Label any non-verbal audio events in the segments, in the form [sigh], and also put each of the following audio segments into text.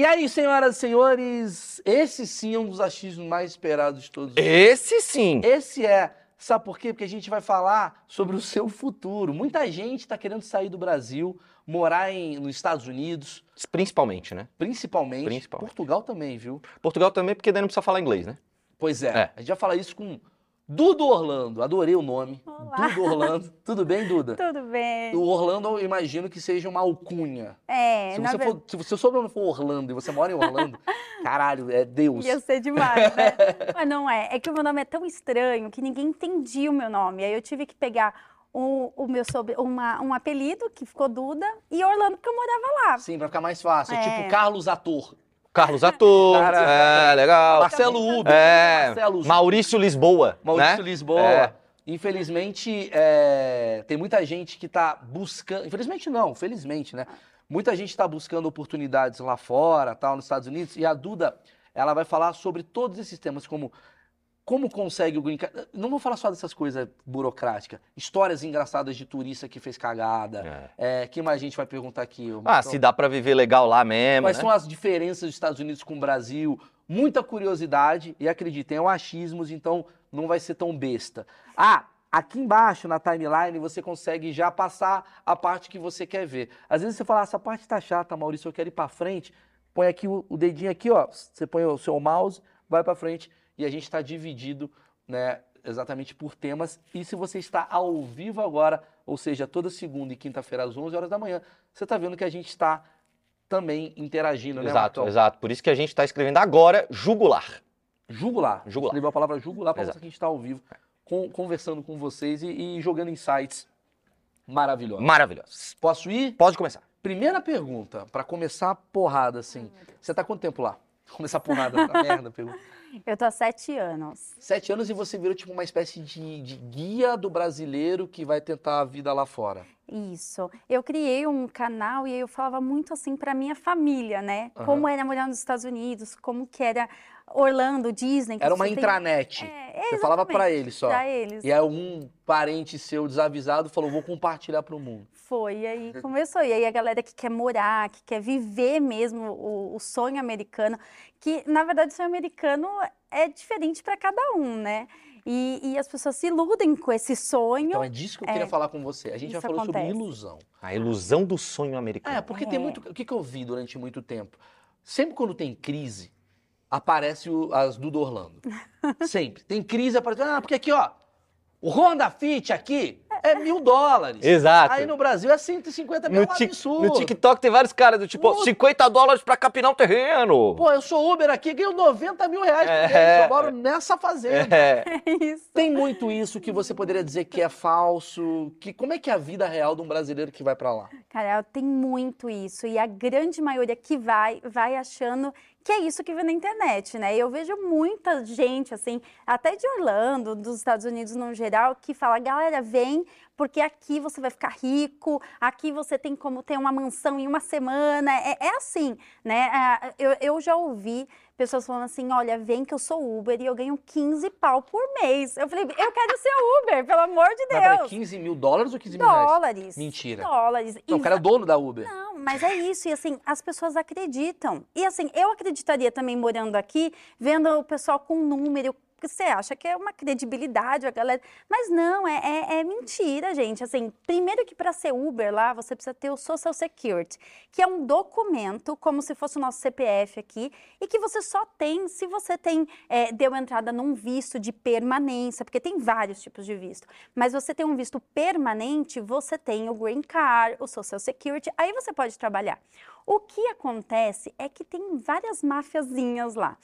E aí, senhoras e senhores, esse sim é um dos achismos mais esperados de todos. os Esse sim. Esse é. Sabe por quê? Porque a gente vai falar sobre o seu futuro. Muita gente está querendo sair do Brasil, morar em, nos Estados Unidos, Principalmente, né? principalmente. Principalmente. Portugal também, viu? Portugal também, porque daí não precisa falar inglês, né? Pois é. É. A gente vai falar isso com Dudo Orlando. Adorei o nome. Olá. Dudo Orlando. Tudo bem, Duda? [laughs] Tudo bem. O Orlando, eu imagino que seja uma alcunha. É, Se na você verdade. for, se o seu sobrenome for Orlando e você mora em Orlando, [laughs] caralho, é Deus. Ia ser demais, né? [laughs] Mas não é. É que o meu nome é tão estranho que ninguém entendia o meu nome. Aí eu tive que pegar o, o meu sobre, uma, um apelido, que ficou Duda, e Orlando, porque eu morava lá. Sim, pra ficar mais fácil. É É. tipo Carlos Ator. Carlos [laughs] Ator. É, legal. Marcelo Uber. É, Marcelo Maurício Lisboa. Maurício né? Lisboa. É. Infelizmente, é, tem muita gente que tá buscando. Infelizmente não, felizmente, né? Muita gente está buscando oportunidades lá fora, tal, nos Estados Unidos. E a Duda, ela vai falar sobre todos esses temas, como como consegue o green card. Não vou falar só dessas coisas burocráticas. Histórias engraçadas de turista que fez cagada. É, que mais a gente vai perguntar aqui? Ah, Marcão? se dá pra viver legal lá mesmo, Quais né? são as diferenças dos Estados Unidos com o Brasil? Muita curiosidade e acreditem, é um achismos, então não vai ser tão besta. Ah, aqui embaixo na timeline você consegue já passar a parte que você quer ver. Às vezes você fala, ah, essa parte tá chata, Maurício, eu quero ir para frente. Põe aqui o, o dedinho aqui, ó. Você põe o seu mouse, vai para frente e a gente está dividido, né? Exatamente por temas. E se você está ao vivo agora, ou seja, toda segunda e quinta-feira às 11 horas da manhã, você está vendo que a gente está também interagindo, né, Exato, Marcão? exato. Por isso que a gente tá escrevendo agora jugular. Jugular. Jugular. Escreveu a palavra jugular para mostrar que a gente está ao vivo, com- conversando com vocês e, e jogando insights maravilhosos. Maravilhoso. Posso ir? Pode começar. Primeira pergunta, para começar a porrada, assim. Você tá quanto tempo lá? [laughs] Começar porrada, tá [laughs] merda, pergunta. Eu tô há sete anos. Sete anos e você virou tipo uma espécie de, de guia do brasileiro que vai tentar a vida lá fora. Isso. Eu criei um canal e eu falava muito assim para minha família, né? Aham. Como era morar nos Estados Unidos, como que era Orlando, Disney. que Era uma tem- intranet. É, Você falava para eles só. Pra eles. E aí um parente seu desavisado falou, vou compartilhar pro mundo. Foi, e aí [laughs] começou. E aí a galera que quer morar, que quer viver mesmo o, o sonho americano, que na verdade o sonho americano é diferente para cada um, né? E, e as pessoas se iludem com esse sonho. Então é disso que eu queria É. falar com você. A gente já falou sobre acontece. ilusão. A ilusão do sonho americano. É, porque tem É. muito. O que, que eu vi durante muito tempo? Sempre quando tem crise, aparece o- as do Orlando. [laughs] Sempre. Tem crise, aparece. Ah, porque aqui, ó. O Honda Fit aqui é mil dólares. Exato. Aí no Brasil é 150 mil, é No, um Tik- absurdo. no TikTok tem vários caras do tipo, Puta. 50 dólares pra capinar um terreno. Pô, eu sou Uber aqui, ganho 90 mil reais por mês. É. Eu moro nessa fazenda. É. [laughs] Isso. Tem muito isso que você poderia dizer que é falso. Que, como é que é a vida real de um brasileiro que vai pra lá? Cara, tem muito isso. E a grande maioria que vai, vai achando que é isso que vê na internet, né? Eu vejo muita gente, assim, até de Orlando, dos Estados Unidos no geral, que fala, galera, vem, porque aqui você vai ficar rico, aqui você tem como ter uma mansão em uma semana. É, é assim, né? Ah, Eu, eu já ouvi pessoas falando assim, olha, vem que eu sou Uber e eu ganho 15 pau por mês. Eu falei, eu quero ser Uber, pelo amor de Mas, Deus. 15 mil dólares ou 15 mil reais? Dólares. Mentira. Dólares. Não, o cara é dono da Uber. Não, mas é isso. E assim, as pessoas acreditam. E assim, eu acreditaria também morando aqui, vendo o pessoal com número, você acha que é uma credibilidade, a galera. Mas não, é, é, é mentira, gente. Assim, primeiro que para ser Uber lá, você precisa ter o Social Security, que é um documento, como se fosse o nosso CPF aqui, e que você só tem se você tem, é, deu entrada num visto de permanência, porque tem vários tipos de visto. Mas você tem um visto permanente, você tem o Green Card, o Social Security, aí você pode trabalhar. O que acontece é que tem várias mafiazinhas lá.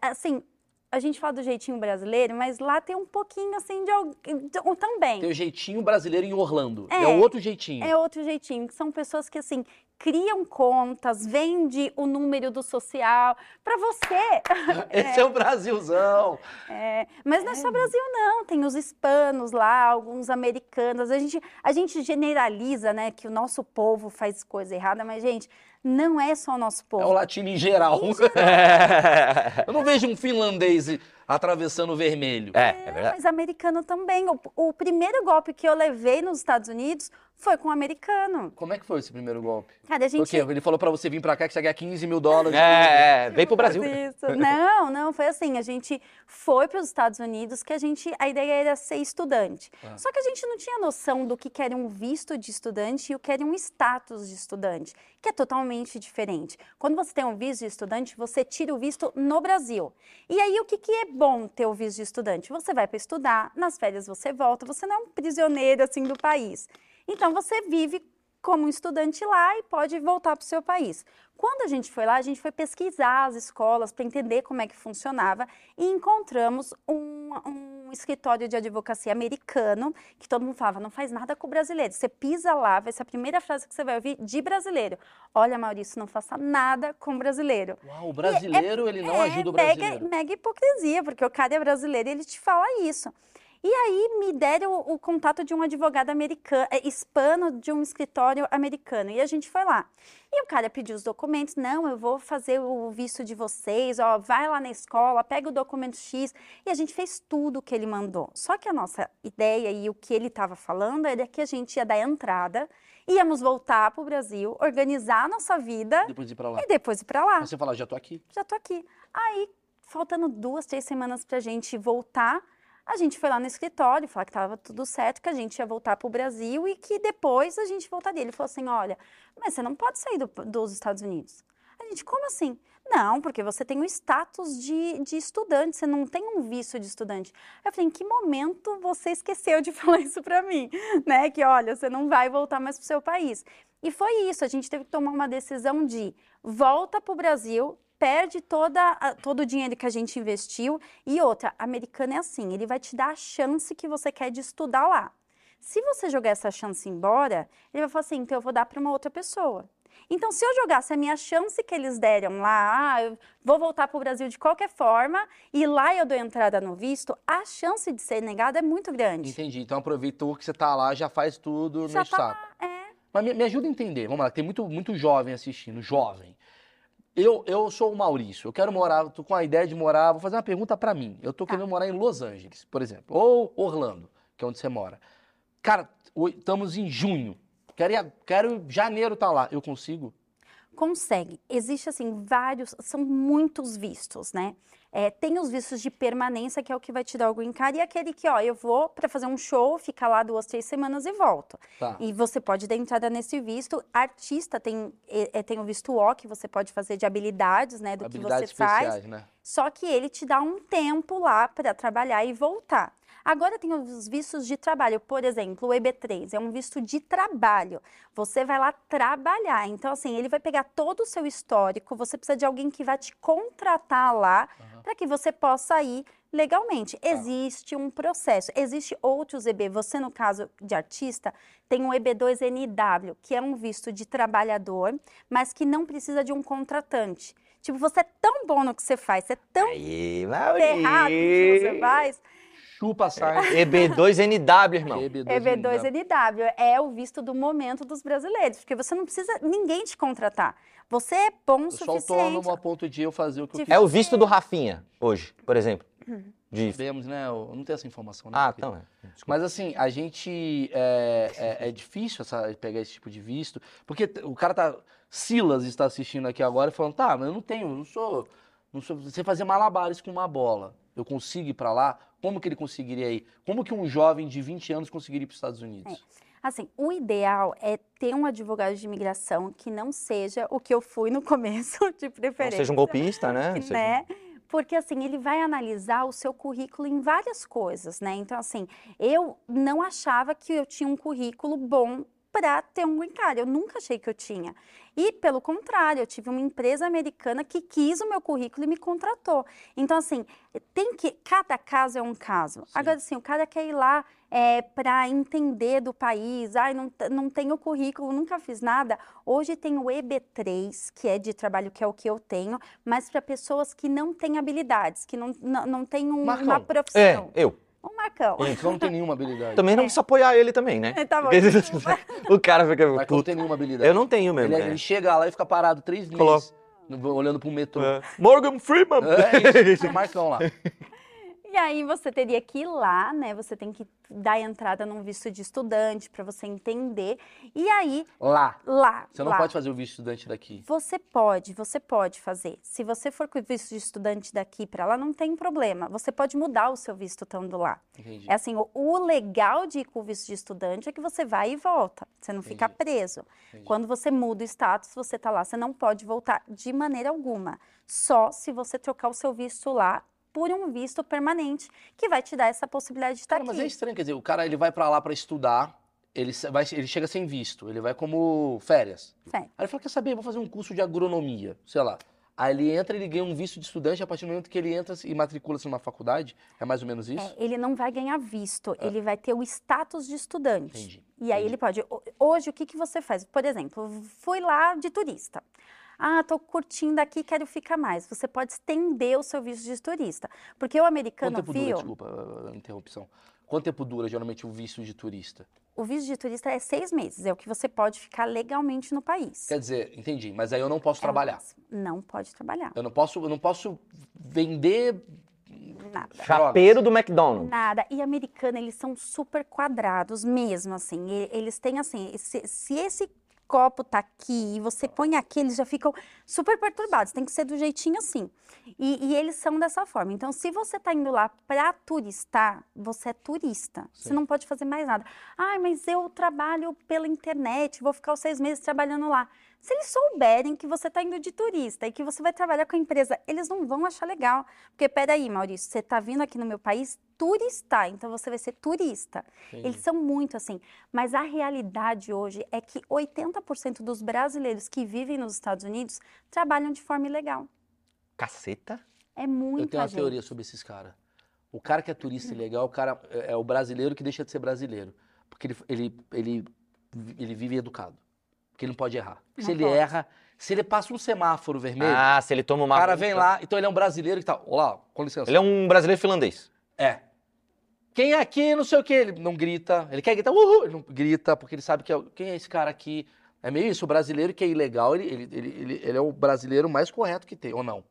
Assim, a gente fala do jeitinho brasileiro, mas lá tem um pouquinho assim de, de também. Tem o jeitinho brasileiro em Orlando. É, é outro jeitinho. É outro jeitinho, que são pessoas que assim criam contas, vende o número do social para você. [laughs] Esse é. é, o Brasilzão. É, mas não é só é. Brasil não, tem os hispanos lá, alguns americanos. A gente a gente generaliza, né, que o nosso povo faz coisa errada, mas gente, não é só o nosso povo. É o latino em geral. Em geral. [laughs] Eu não vejo um finlandês atravessando o vermelho. É, é, verdade. Mas americano também. O, o primeiro golpe que eu levei nos Estados Unidos foi com um americano. Como é que foi esse primeiro golpe? Cara, a gente... O quê? Ele falou pra você vir pra cá que você ganha 15 mil dólares. É, é, vem pro Brasil. Isso. Não, não, foi assim, a gente foi para os Estados Unidos que a gente, a ideia era ser estudante. Ah. Só que a gente não tinha noção do que era um visto de estudante e o que era um status de estudante, que é totalmente diferente. Quando você tem um visto de estudante, você tira o visto no Brasil. E aí, o que, que é bom ter o visto de estudante? Você vai para estudar, nas férias você volta, você não é um prisioneiro, assim, do país. Então, você vive como um estudante lá e pode voltar para o seu país. Quando a gente foi lá, a gente foi pesquisar as escolas para entender como é que funcionava e encontramos um, um, escritório de advocacia americano que todo mundo falava, não faz nada com o brasileiro. Você pisa lá, vai ser a primeira frase que você vai ouvir de brasileiro. Olha, Maurício, não faça nada com o brasileiro. Uau, o brasileiro, é, ele não é, ajuda o brasileiro. Mega, mega hipocrisia, porque o cara é brasileiro e ele te fala isso. E aí me deram o, o contato de um advogado americano, é, hispano de um escritório americano. E a gente foi lá. E o cara pediu os documentos. Não, eu vou fazer o visto de vocês. Ó, vai lá na escola, pega o documento X. E a gente fez tudo o que ele mandou. Só que a nossa ideia e o que ele estava falando era que a gente ia dar entrada íamos voltar para o Brasil, organizar a nossa vida. Depois ir para lá. E depois ir para lá. Mas você fala, já tô aqui. Já tô aqui. Aí, faltando duas, três semanas para a gente voltar, a gente foi lá no escritório falar que estava tudo certo, que a gente ia voltar para o Brasil e que depois a gente voltaria. Ele falou assim: olha, mas você não pode sair do, dos Estados Unidos. A gente, como assim? Não, porque você tem o status de, de estudante, você não tem um visto de estudante. Eu falei, em que momento você esqueceu de [laughs] falar isso para mim? Né? Que olha, você não vai voltar mais para o seu país. E foi isso, a gente teve que tomar uma decisão de volta para o Brasil, perde toda, todo o dinheiro que a gente investiu. E outra, americano é assim, ele vai te dar a chance que você quer de estudar lá. Se você jogar essa chance embora, ele vai falar assim, então eu vou dar para uma outra pessoa. Então, se eu jogasse a minha chance que eles deram lá, ah, eu vou voltar para o Brasil de qualquer forma, e lá eu dou entrada no visto, a chance de ser negada é muito grande. Entendi. Então, aproveitou que você está lá, já faz tudo, já tá, saco. É. Mas me, me, ajuda a entender, vamos lá, tem muito, muito jovem assistindo, jovem eu, eu sou o Maurício, eu quero morar, tô com a ideia de morar, vou fazer uma pergunta para mim. Eu tô tá. querendo morar em Los Angeles, por exemplo, ou Orlando, que é onde você mora. Cara, estamos em junho. Quero, quero janeiro tá lá. Eu consigo? Consegue. Existe assim vários, são muitos vistos, né? É, tem os vistos de permanência, que é o que vai te dar o green card, e aquele que, ó, eu vou para fazer um show, ficar lá duas, três semanas e volto. Tá. E você pode dar entrada nesse visto. Artista tem, é, tem o visto O, que você pode fazer de habilidades, né, do habilidades que você faz. Né? Só que ele te dá um tempo lá para trabalhar e voltar. Agora tem os vistos de trabalho, por exemplo, o EB3 é um visto de trabalho. Você vai lá trabalhar. Então, assim, ele vai pegar todo o seu histórico, você precisa de alguém que vai te contratar lá uhum. Para que você possa ir legalmente. Tá. Existe um processo, existe outros EB. Você, no caso de artista, tem um EB2NW, que é um visto de trabalhador, mas que não precisa de um contratante. Tipo, você é tão bom no que você faz, você é tão Aí, errado no que você faz, Chupa, sai. [laughs] EB2NW, irmão. EB2NW é o visto do momento dos brasileiros, porque você não precisa ninguém te contratar. Você é bom o suficiente. Só autônomo a ponto de eu fazer o que eu quiser. É o visto do Rafinha, hoje, por exemplo. De... Vemos, né? Eu não tenho essa informação. Né? Ah, então é. Mas assim, a gente. É, é, é, difícil essa, pegar esse tipo de visto, porque o cara tá. Silas está assistindo aqui agora e falando, tá, mas eu não tenho, não sou. Não sou, você fazer malabares com uma bola. Eu consigo ir para lá? Como que ele conseguiria ir? Como que um jovem de 20 anos conseguiria ir para os Estados Unidos? Assim, o ideal é ter um advogado de imigração que não seja o que eu fui no [laughs] começo, de Não preferência. seja um golpista, né? [laughs] Né? Porque assim, ele vai analisar o seu currículo em várias coisas, né? Então, assim, eu não achava que eu tinha um currículo bom para ter um green card. Eu nunca achei que eu tinha. E, pelo contrário, eu tive uma empresa americana que quis o meu currículo e me contratou. Então, assim, tem que. Cada caso é um caso. Agora, assim, o cara quer ir lá para entender do país. Ai, não, não tenho currículo, nunca fiz nada. Hoje tem o EB3, que é de trabalho, que é o que eu tenho, mas para pessoas que não têm habilidades, que não, não, não têm um- Marcão. uma É, profissão. eu. Um Marcão. Então não tem nenhuma habilidade. Também não precisa apoiar ele também, né? É, [laughs] tá bom, [laughs] o cara fica. Marcão não tem nenhuma habilidade. Eu não tenho mesmo. Ele, é. ele chega lá e fica parado três Coloca- meses no- olhando para um metrô. É. Morgan Freeman! É isso, o [laughs] Marcão lá. E aí você teria que ir lá, né? Você tem que dar entrada num visto de estudante para você entender. E aí, Lá. lá. Você não lá, pode fazer o visto estudante daqui. Você pode, você pode fazer. Se você for com o visto de estudante daqui para lá, não tem problema. Você pode mudar o seu visto estando lá. Entendi. É assim, o, o legal de ir com o visto de estudante é que você vai e volta. Você não fica Entendi. preso. Entendi. Quando você muda o status, você tá lá, você não pode voltar de maneira alguma. Só se você trocar o seu visto lá por um visto permanente, que vai te dar essa possibilidade de estar Cara, mas é aqui. estranho, quer dizer, o cara ele vai pra lá pra estudar, ele, vai, ele chega sem visto, ele vai como férias. Férias. Aí ele fala, quer saber, vou fazer um curso de agronomia, sei lá. Aí ele entra, ele ganha um visto de estudante, a partir do momento que ele entra e matricula-se numa faculdade, é mais ou menos isso? É, ele não vai ganhar visto, ele vai ter o status de estudante. Entendi, E aí entendi. ele pode. ho- Hoje, o que, que você faz? Por exemplo, fui lá de turista. Ah, tô curtindo aqui, quero ficar mais. Você pode estender o seu visto de turista. Porque o Quanto americano tempo dura, viu. desculpa a interrupção, quanto tempo dura geralmente o visto de turista? O visto de turista é seis meses, é o que você pode ficar legalmente no país. Quer dizer, entendi, mas aí eu não posso É trabalhar. Não pode trabalhar. Eu não posso, eu não posso vender Nada. Chapeiro do McDonald's. Nada. E americano, eles são super quadrados mesmo, assim. Eles têm, assim, se, se esse copo tá aqui e você põe aqui, eles já ficam super perturbados. Tem que ser do jeitinho assim. E, e eles são dessa forma. Então, se você tá indo lá para turistar, você é turista. Você Sim. não pode fazer mais nada. Ai, mas eu trabalho pela internet, vou ficar os seis meses trabalhando lá. Se eles souberem que você está indo de turista e que você vai trabalhar com a empresa, eles não vão achar legal. Porque, peraí, Maurício, você está vindo aqui no meu país turistar, então você vai ser turista. Eles são muito assim. Mas a realidade hoje é que 80% dos brasileiros que vivem nos Estados Unidos trabalham de forma ilegal. Caceta. É muita Eu tenho uma gente. teoria sobre esses caras. O cara que é turista ilegal, o cara é é o brasileiro que deixa de ser brasileiro. Porque ele, ele, ele, ele vive educado. Porque ele não pode errar. Porque se Não ele pode. erra, se ele passa um semáforo vermelho, Ah, se ele toma o uma. cara multa. vem lá, então ele é um brasileiro que tá. Olá, com licença. Ele é um brasileiro finlandês. É. Quem é aqui, não sei o que, ele não grita. Ele quer gritar, uhul, ele não grita, porque ele sabe que é, quem é esse cara aqui. É meio isso, o brasileiro que é ilegal, ele, ele, ele, ele, ele é o brasileiro mais correto que tem, ou não?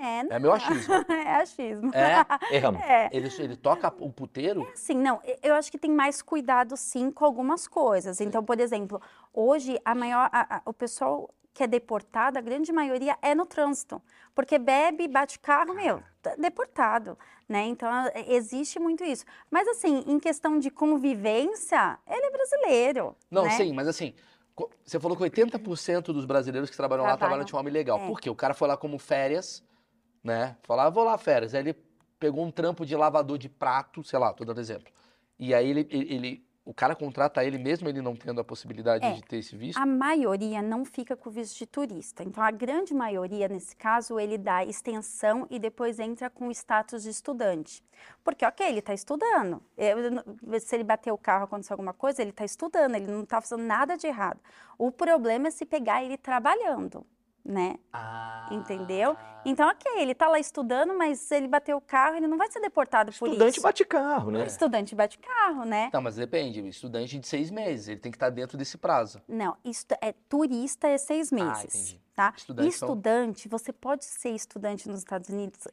É, É meu achismo. [laughs] é achismo. É, Erramos. É. ele, ele toca o puteiro, Assim, não, eu acho que tem mais cuidado sim com algumas coisas. Então, por exemplo, hoje a maior, a- a- o pessoal que é deportado, a grande maioria é no trânsito, porque bebe, bate carro, meu, tá deportado, né? Então, a- existe muito isso. Mas assim, em questão de convivência, ele é brasileiro, Não, né? sim, mas assim, você falou que 80% dos brasileiros que trabalham lá Trabalham. trabalham de forma ilegal. É. Por quê? O cara foi lá como férias, né? Falou, ah, vou lá férias. Aí ele pegou um trampo de lavador de prato, sei lá, tô dando exemplo. E aí ele, ele, o cara contrata ele mesmo ele não tendo a possibilidade É. de ter esse visto. A maioria não fica com visto de turista. Então, a grande maioria, nesse caso, ele dá extensão e depois entra com o status de estudante. Porque, ok, ele está estudando. Se ele bater o carro, acontecer alguma coisa, ele está estudando, ele não está fazendo nada de errado. O problema é se pegar ele trabalhando, né? Ah. Entendeu? Então, ok, ele está lá estudando, mas se ele bater o carro, ele não vai ser deportado por Estudante isso. bate carro, né? Estudante bate carro, né? Tá, mas depende. Estudante de seis meses, ele tem que estar dentro desse prazo. Não, estu- é, turista é seis meses, Ah, entendi. tá? Estudante são- Estudante, você pode ser estudante nos Estados Unidos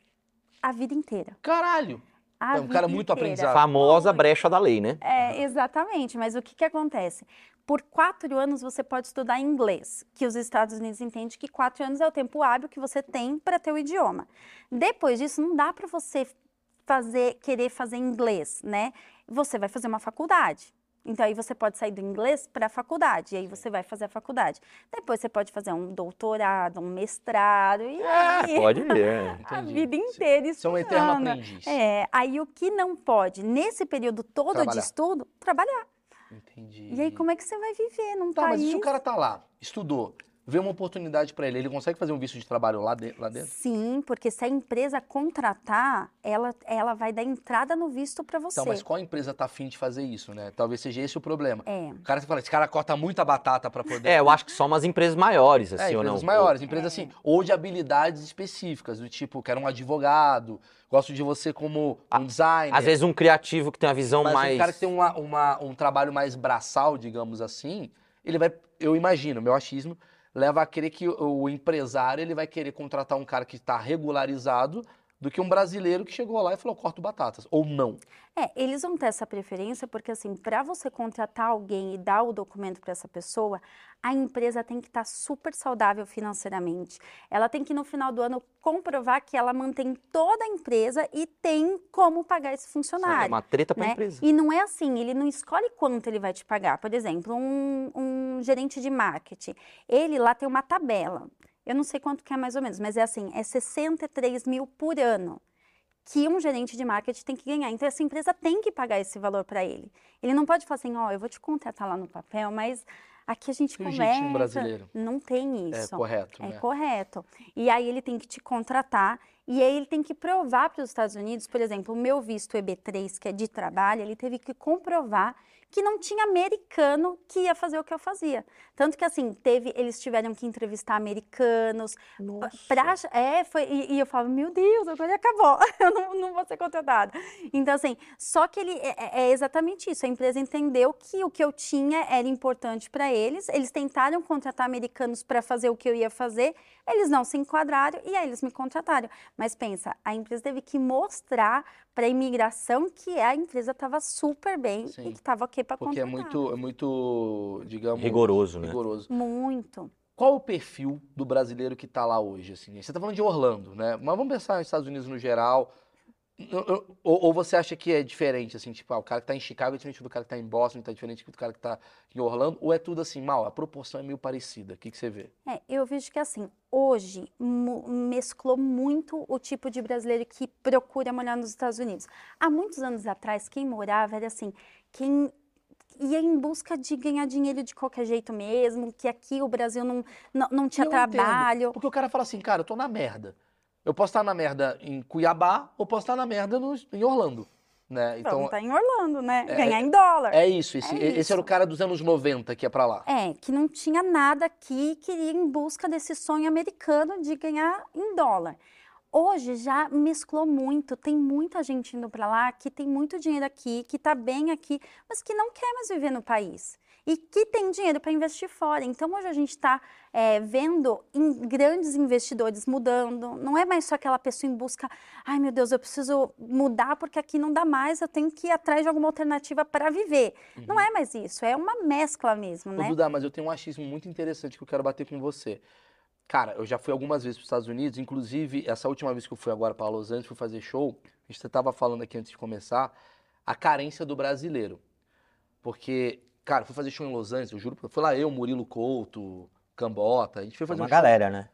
a vida inteira. Caralho! A É um cara muito inteira. aprendizado. Famosa brecha da lei, né? É, exatamente, mas o que, que acontece? Por quatro anos você pode estudar inglês, que os Estados Unidos entendem que quatro anos é o tempo hábil que você tem para ter o idioma. Depois disso, não dá para você fazer, querer fazer inglês, né? Você vai fazer uma faculdade. Então aí você pode sair do inglês para a faculdade, e aí você vai fazer a faculdade. Depois você pode fazer um doutorado, um mestrado, e aí Pode [laughs] ir. é. a vida inteira é um eterno estudando. aprendiz. É, aí o que não pode, nesse período todo Trabalhar. de estudo, trabalhar. Entendi. E aí como é que você vai viver num Tá, mas país... e se o cara tá lá, estudou, vê uma oportunidade pra ele, ele consegue fazer um visto de trabalho lá, de- lá dentro? Sim, porque se a empresa contratar, ela, ela vai dar entrada no visto para você. Então, mas qual empresa tá afim de fazer isso, né? Talvez seja esse o problema. É. O cara você fala, esse cara corta muita batata pra poder. É, eu acho que só umas empresas maiores, É, assim, ou não? empresas maiores, empresas É. assim, ou de habilidades específicas, do tipo, quero um advogado, gosto de você como um designer. Às vezes um criativo que tem uma visão mas mais. um cara que tem uma, uma- um trabalho mais braçal, digamos assim, ele vai, eu imagino, meu achismo, leva a crer que o, empresário ele vai querer contratar um cara que está regularizado do que um brasileiro que chegou lá e falou, corto batatas. Ou não. É, eles vão ter essa preferência porque, assim, para você contratar alguém e dar o documento para essa pessoa, a empresa tem que estar super saudável financeiramente. Ela tem que, no final do ano, comprovar que ela mantém toda a empresa e tem como pagar esse É funcionário. uma treta pra né? empresa. E não é assim, ele não escolhe quanto ele vai te pagar. Por exemplo, um, um gerente de marketing, ele lá tem uma tabela. Eu não sei quanto que é mais ou menos, mas é assim, é 63 mil por ano que um gerente de marketing tem que ganhar. Então, essa empresa tem que pagar esse valor para ele. Ele não pode falar assim, ó, eu vou te contratar lá no papel, mas aqui a gente Tem um conversa. brasileiro. Não tem É isso. correto, É né? correto. E aí ele tem que te contratar e aí ele tem que provar para os Estados Unidos, por exemplo, o meu visto EB3, que é de trabalho, ele teve que comprovar que não tinha americano que ia fazer o que eu fazia. Tanto que assim, teve, eles tiveram que entrevistar americanos. Pra, é, foi, e, e eu falava, meu Deus, agora acabou, [laughs] eu não, não vou ser contratada. Então, assim, só que ele é, é- é exatamente isso. A empresa entendeu que o que eu tinha era importante para eles. Eles tentaram contratar americanos para fazer o que eu ia fazer, eles não se enquadraram e aí eles me contrataram. Mas pensa, a empresa teve que mostrar para a imigração que a empresa estava super bem Sim. e que estava ok para Porque é muito, é muito, digamos... Rigoroso, né? rigoroso. Muito. Qual o perfil do brasileiro que está lá hoje? Assim? Você está falando de Orlando, né? Mas vamos pensar nos Estados Unidos no geral. Ou, ou você acha que é diferente, assim, tipo, ah, o cara que está em Chicago é diferente do cara que está em Boston, está diferente do cara que está em Orlando? Ou é tudo assim, mal? A proporção é meio parecida. O que, que você vê? É, eu vejo que assim, hoje mesclou muito o tipo de brasileiro que procura morar nos Estados Unidos. Há muitos anos atrás, quem morava era assim, quem ia em busca de ganhar dinheiro de qualquer jeito mesmo, que aqui o Brasil não, não, não tinha Eu entendo, trabalho. Porque o cara fala assim, cara, eu tô na merda. Eu posso estar na merda em Cuiabá ou posso estar na merda no- em Orlando, né? Então, tá em Orlando, né? é- Ganhar em dólar. é isso. Esse, É esse era o cara dos anos 90 que é pra lá. É, que não tinha nada aqui e queria ir em busca desse sonho americano de ganhar em dólar. Hoje já mesclou muito, tem muita gente indo para lá que tem muito dinheiro aqui, que está bem aqui, mas que não quer mais viver no país e que tem dinheiro para investir fora. Então hoje a gente está vendo em grandes investidores mudando. Não é mais só aquela pessoa em busca, ai meu Deus, eu preciso mudar porque aqui não dá mais, eu tenho que ir atrás de alguma alternativa para viver. Não é mais isso, é uma mescla mesmo, Ô, né? Duda, mas eu tenho um achismo muito interessante que eu quero bater com você. Cara, eu já fui algumas vezes para os Estados Unidos, inclusive essa última vez que eu fui agora para Los Angeles, fui fazer show, a gente estava falando aqui antes de começar, a carência do brasileiro. Porque, cara, fui fazer show em Los Angeles, eu juro, foi lá eu, Murilo Couto, Cambota, a gente foi fazer Uma um show. galera, né?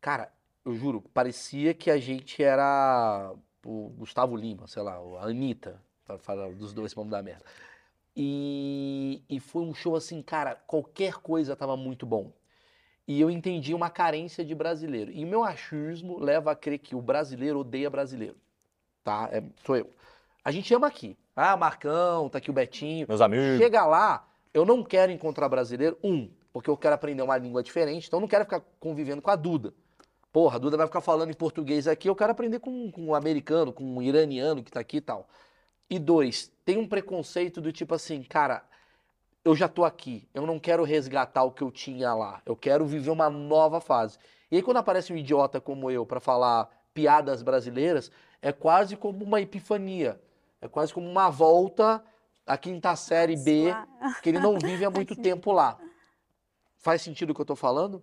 Cara, eu juro, parecia que a gente era o Gustavo Lima, sei lá, a Anitta, para falar dos dois vamos dar merda. E, e foi um show assim, cara, qualquer coisa tava muito bom. E eu entendi uma carência de brasileiro. E meu achismo leva a crer que o brasileiro odeia brasileiro. Tá? É, sou eu. A gente ama aqui. Ah, Marcão, tá aqui o Betinho. Meus amigos. Chega lá, eu não quero encontrar brasileiro, um, porque eu quero aprender uma língua diferente, então eu não quero ficar convivendo com a Duda. Porra, a Duda vai ficar falando em português aqui, eu quero aprender com, com um americano, com um iraniano que tá aqui e tal. E dois, tem um preconceito do tipo assim, cara, eu já tô aqui, eu não quero resgatar o que eu tinha lá, eu quero viver uma nova fase. E aí quando aparece um idiota como eu pra falar piadas brasileiras, é quase como uma epifania, é quase como uma volta à quinta série B, que ele não vive há muito [laughs] tempo lá. Faz sentido o que eu tô falando?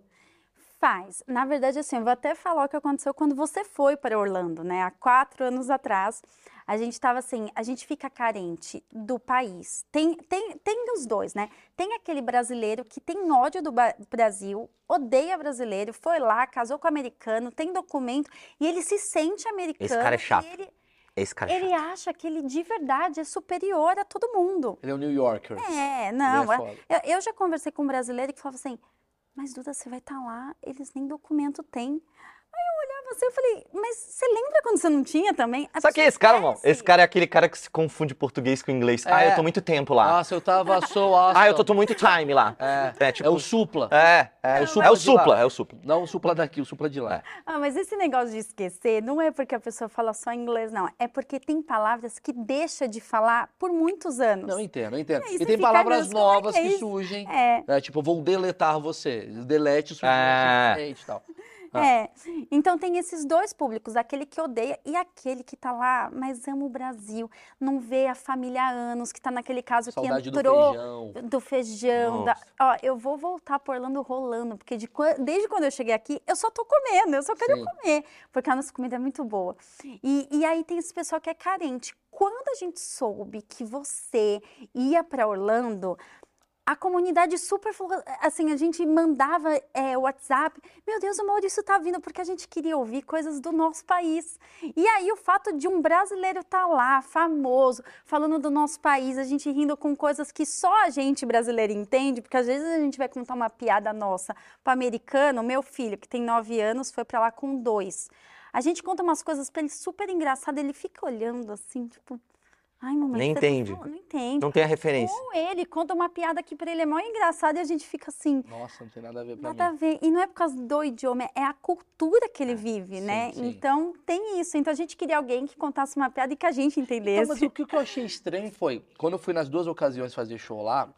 Faz. Na verdade, assim, eu vou até falar o que aconteceu quando você foi para Orlando, né? Há quatro anos atrás, a gente estava assim, a gente fica carente do país. Tem, tem, tem os dois, né? Tem aquele brasileiro que tem ódio do Brasil, odeia brasileiro, foi lá, casou com americano, tem documento e ele se sente americano. Esse cara é chato. Ele, Esse cara é ele chato. acha que ele de verdade é superior a todo mundo. Ele é o New Yorker. É, não. é é- eu, eu já conversei com um brasileiro que falava assim, mas Duda, você vai estar lá, eles nem documento têm. Aí eu falei, mas você lembra quando você não tinha também? A Só que esse cara, mano, esse cara é aquele cara que se confunde português com inglês. Ah, É. eu tô muito tempo lá. Nossa, eu tava so awesome. [laughs] Ah, eu tô, tô muito time lá. [laughs] É, É, tipo, é o supla. é, é, o é supla o de lá. supla, é o supla. Não o supla daqui, o supla de lá. Ah, mas esse negócio de esquecer não é porque a pessoa fala só inglês, não. É porque tem palavras que deixa de falar por muitos anos. Não, entendo, eu entendo. E E você tem palavras "Deus, como é novas que é que isso?" surgem. É. Tipo, eu vou deletar você. Delete o É. e tal. É, então tem esses dois públicos, aquele que odeia e aquele que tá lá, mas ama o Brasil, não vê a família há anos, que tá naquele caso Saudade que do entrou feijão. do feijão. da-. Ó, eu vou voltar por Orlando rolando, porque de desde quando eu cheguei aqui, eu só tô comendo, eu só quero Sim. comer, porque a nossa comida é muito boa. E, e aí tem esse pessoal que é carente. Quando a gente soube que você ia para Orlando, a comunidade super assim, a gente mandava é, WhatsApp, meu Deus, o Maurício tá vindo, porque a gente queria ouvir coisas do nosso país. E aí o fato de um brasileiro estar lá, famoso, falando do nosso país, a gente rindo com coisas que só a gente brasileiro entende, porque às vezes a gente vai contar uma piada nossa para americano, meu filho, que tem nove anos, foi para lá com dois. A gente conta umas coisas para ele super engraçado, ele fica olhando assim, tipo, ai, mamãe, Nem tá entende. falando?" Não entende. Não tem a referência. Ou ele conta uma piada que pra ele é mó engraçada e a gente fica assim, Nossa, não tem nada a ver pra nada a mim. ver. E não é por causa do idioma, é a cultura que ele vive, sim, né? sim. Então tem isso. Então a gente queria alguém que contasse uma piada e que a gente Então, entendesse. mas o que o que eu achei estranho foi, quando eu fui nas duas ocasiões fazer show lá,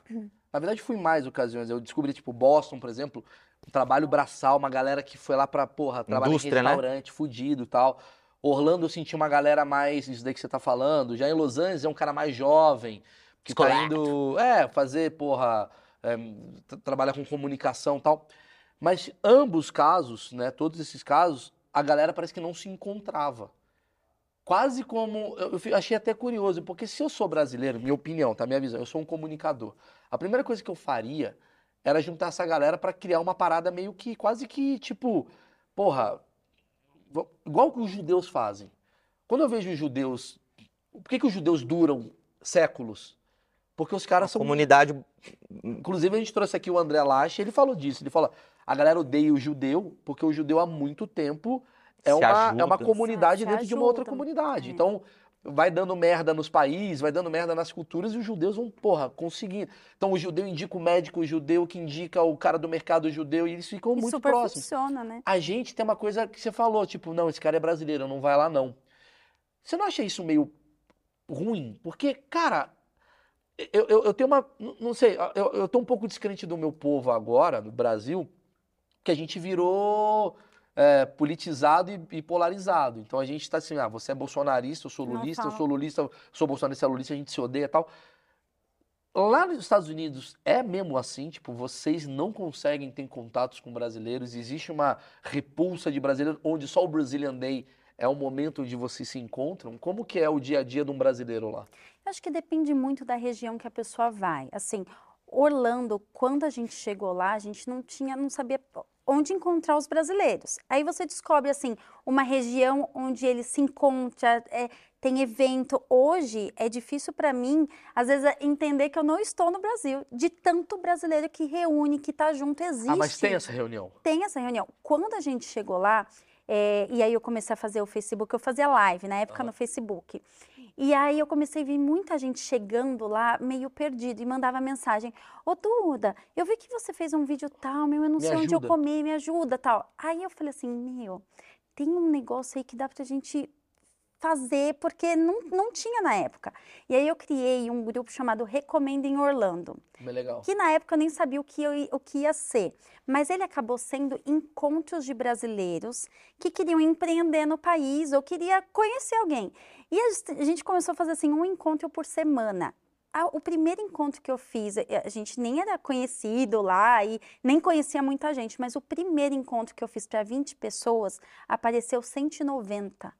na verdade fui em mais ocasiões, eu descobri, tipo, Boston, por exemplo, um trabalho braçal, uma galera que foi lá pra, porra, trabalhar em né? restaurante, fudido e tal. Orlando eu senti uma galera mais, isso daí que você tá falando, já em Los Angeles é um cara mais jovem, que tá Descolado. indo, é, fazer, porra, é, tra- trabalhar com comunicação e tal. Mas ambos casos, né, todos esses casos, a galera parece que não se encontrava. Quase como. Eu eu achei até curioso, porque se eu sou brasileiro, minha opinião, tá? Minha visão, eu sou um comunicador. A primeira coisa que eu faria era juntar essa galera pra criar uma parada meio que, quase que, tipo, porra, igual que os judeus fazem. Quando eu vejo os judeus. Por que, que os judeus duram séculos? Porque os caras são Comunidade. Inclusive, a gente trouxe aqui o André Lache, ele falou disso. Ele falou: a galera odeia o judeu, porque o judeu há muito tempo é Se uma, ajuda. é uma comunidade Se dentro de uma outra comunidade. É. Então, vai dando merda nos países, vai dando merda nas culturas e os judeus vão, porra, conseguindo. Então, o judeu indica o médico judeu, que indica o cara do mercado judeu, e eles ficam E muito super próximos. funciona, né? A gente tem uma coisa que você falou, tipo, não, esse cara é brasileiro, não vai lá não. Você não acha isso meio ruim? Porque, cara, eu, eu, eu tenho uma. Não sei, eu, eu tô um pouco descrente do meu povo agora, no Brasil, que a gente virou é, politizado e, e polarizado. Então a gente tá assim, ah, você é bolsonarista, eu sou Não lulista, eu fala. sou lulista, eu sou bolsonarista, é lulista, a gente se odeia e tal. Lá nos Estados Unidos é mesmo assim, tipo, vocês não conseguem ter contatos com brasileiros, existe uma repulsa de brasileiros, onde só o Brazilian Day é o momento onde vocês se encontram. Como que é o dia a dia de um brasileiro lá? Eu acho que depende muito da região que a pessoa vai. Assim, Orlando, quando a gente chegou lá, a gente não tinha, não sabia onde encontrar os brasileiros. Aí você descobre assim uma região onde eles se encontram, é, tem evento. Hoje é difícil para mim, às vezes, entender que eu não estou no Brasil, de tanto brasileiro que reúne, que tá junto, existe Ah, mas tem essa reunião. tem essa reunião. Quando a gente chegou lá, é, e aí eu comecei a fazer o Facebook, eu fazia live na época no Facebook. E aí eu comecei a ver muita gente chegando lá meio perdido e mandava mensagem: Ô Duda, eu vi que você fez um vídeo tal, meu, eu não Me sei onde eu ajuda." comi, me ajuda tal. Aí eu falei assim: Meu, tem um negócio aí que dá pra gente fazer, porque não, não tinha na época. E aí eu criei um grupo chamado Recomenda em Orlando Bem legal. que na época eu nem sabia o que, eu o que ia ser. Mas ele acabou sendo encontros de brasileiros que queriam empreender no país ou queria conhecer alguém. E a gente- começou a fazer assim, um encontro por semana. o primeiro encontro que eu fiz, eh, a gente nem era conhecido lá e nem conhecia muita gente, mas o primeiro encontro que eu fiz para 20 pessoas apareceu 190.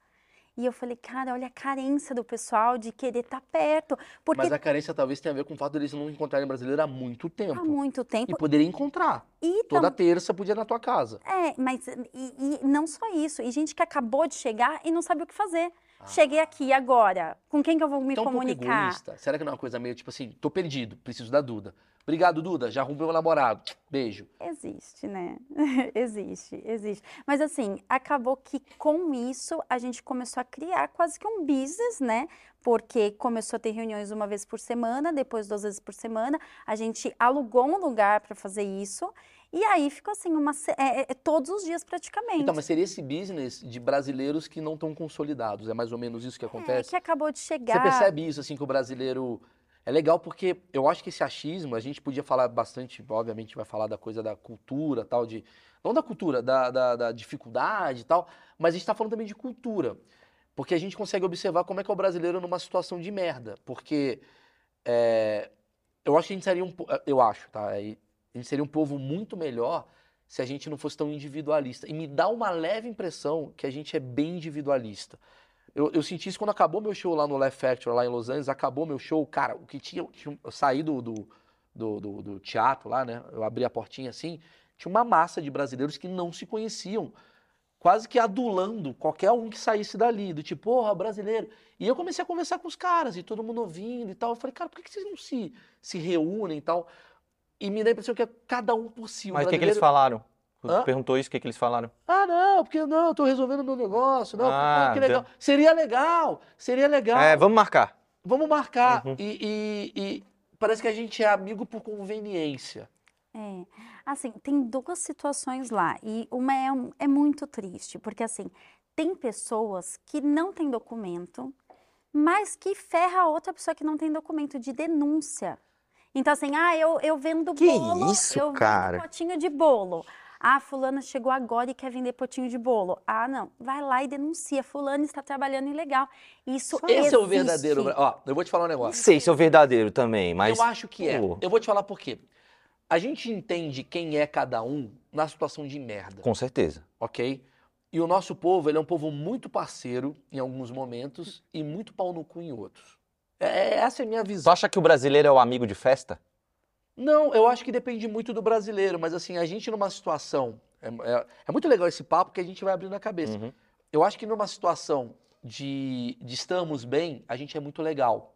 E eu falei, cara, olha a carência do pessoal de querer estar perto, porque Mas a carência talvez tenha a ver com o fato deles não encontrarem brasileiro há muito tempo. há muito E tempo. poderia encontrar. E Toda tam- terça podia ir na tua casa. É, mas e, e não só isso, e gente que acabou de chegar e não sabe o que fazer. Cheguei aqui agora, com quem que eu vou me Então, um pouco comunicar? egoísta. Será que não é uma coisa meio tipo assim, tô perdido, preciso da Duda. Obrigado, Duda, já arrumei meu namorado. Beijo. Existe, né? [laughs] existe, existe. Mas assim, acabou que com isso a gente começou a criar quase que um business, né? Porque começou a ter reuniões uma vez por semana, depois duas vezes por semana. A gente alugou um lugar para fazer isso. E aí ficou assim, uma, é, é, é todos os dias praticamente. Então, mas seria esse business de brasileiros que não estão consolidados. É mais ou menos isso que É, acontece? que acabou de chegar. Você percebe isso, assim, que o brasileiro. É legal porque eu acho que esse achismo, a gente podia falar bastante, obviamente vai falar da coisa da cultura, tal, de. Não da cultura, da, da, da dificuldade e tal, mas a gente está falando também de cultura. Porque a gente consegue observar como é que é o brasileiro numa situação de merda. Porque é, eu acho que a gente seria um. po- Eu acho, tá? A gente seria um povo muito melhor se a gente não fosse tão individualista. E me dá uma leve impressão que a gente é bem individualista. Eu, eu senti isso quando acabou meu show lá no Left Factor, lá em Los Angeles. Acabou meu show, cara, o que tinha. tinha- eu saí do, do, do, do- do teatro lá, né? Eu abri a portinha assim. Tinha uma massa de brasileiros que não se conheciam. Quase que adulando qualquer um que saísse dali. Do tipo, porra, brasileiro. E eu comecei a conversar com os caras, e todo mundo ouvindo e tal. Eu falei, cara, por que que vocês não se, se reúnem e tal? E me dá a impressão que é cada um por si. Mas o que, que eles falaram? Hã? Perguntou isso, o que, que eles falaram? Ah, não, porque não, eu tô resolvendo meu negócio. Não, Ah, que legal. Seria legal, seria legal. É, vamos marcar. Vamos marcar. Uhum. E, e- e parece que a gente é amigo por conveniência. É, assim, tem duas situações lá e uma é, é muito triste, porque assim, tem pessoas que não têm documento, mas que ferra a outra pessoa que não tem documento de denúncia. Então assim, ah, eu, eu vendo Que bolo, isso, eu cara? vendo potinho de bolo. Ah, fulana chegou agora e quer vender potinho de bolo. Ah, não, vai lá e denuncia, fulano está trabalhando ilegal. Isso Esse é o existe. verdadeiro. Ó, eu vou te falar um Não negócio. sei se é o verdadeiro também, mas. Eu acho que é. pô, Eu vou te falar por quê. A gente entende quem é cada um na situação de merda, Com certeza. ok? E o nosso povo, ele é um povo muito parceiro em alguns momentos e muito pau no cu em outros. É, essa é a minha Tu visão. acha que o brasileiro é o amigo de festa? Não, eu acho que depende muito do brasileiro, mas assim, a gente numa situação. É, é- é muito legal esse papo que a gente vai abrindo a cabeça. Uhum. Eu acho que numa situação de, de estamos bem, a gente é muito legal.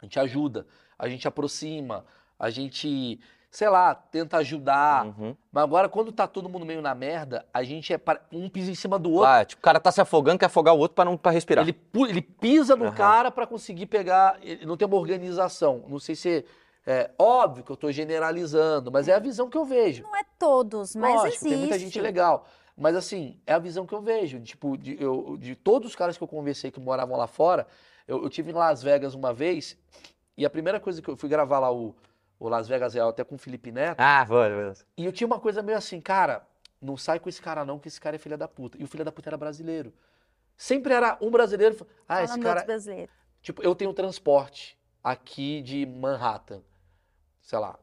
A gente ajuda, a gente aproxima, a gente, sei lá, tenta ajudar. Uhum. Mas agora, quando tá todo mundo meio na merda, a gente é um pisa em cima do outro. Ah, tipo, o cara tá se afogando, quer afogar o outro pra não pra respirar. Ele, ele pisa no Aham. cara pra conseguir pegar. Ele não tem uma organização. Não sei se. É óbvio que eu tô generalizando, mas é a visão que eu vejo. Não é todos, mas Lógico, existe. tem muita gente legal. Mas assim, é a visão que eu vejo. Tipo, de, eu- de todos os caras que eu conversei que moravam lá fora, eu, eu tive em Las Vegas uma vez, e a primeira coisa que eu fui gravar lá o, o Las Vegas Real até com o Felipe Neto, Ah, bora, e eu tinha uma coisa meio assim, cara, não sai com esse cara não, que esse cara é filha da puta. E o filho da puta era brasileiro. Sempre era um brasileiro. Ah, esse Falando cara. Tipo, eu tenho transporte aqui de Manhattan, sei lá.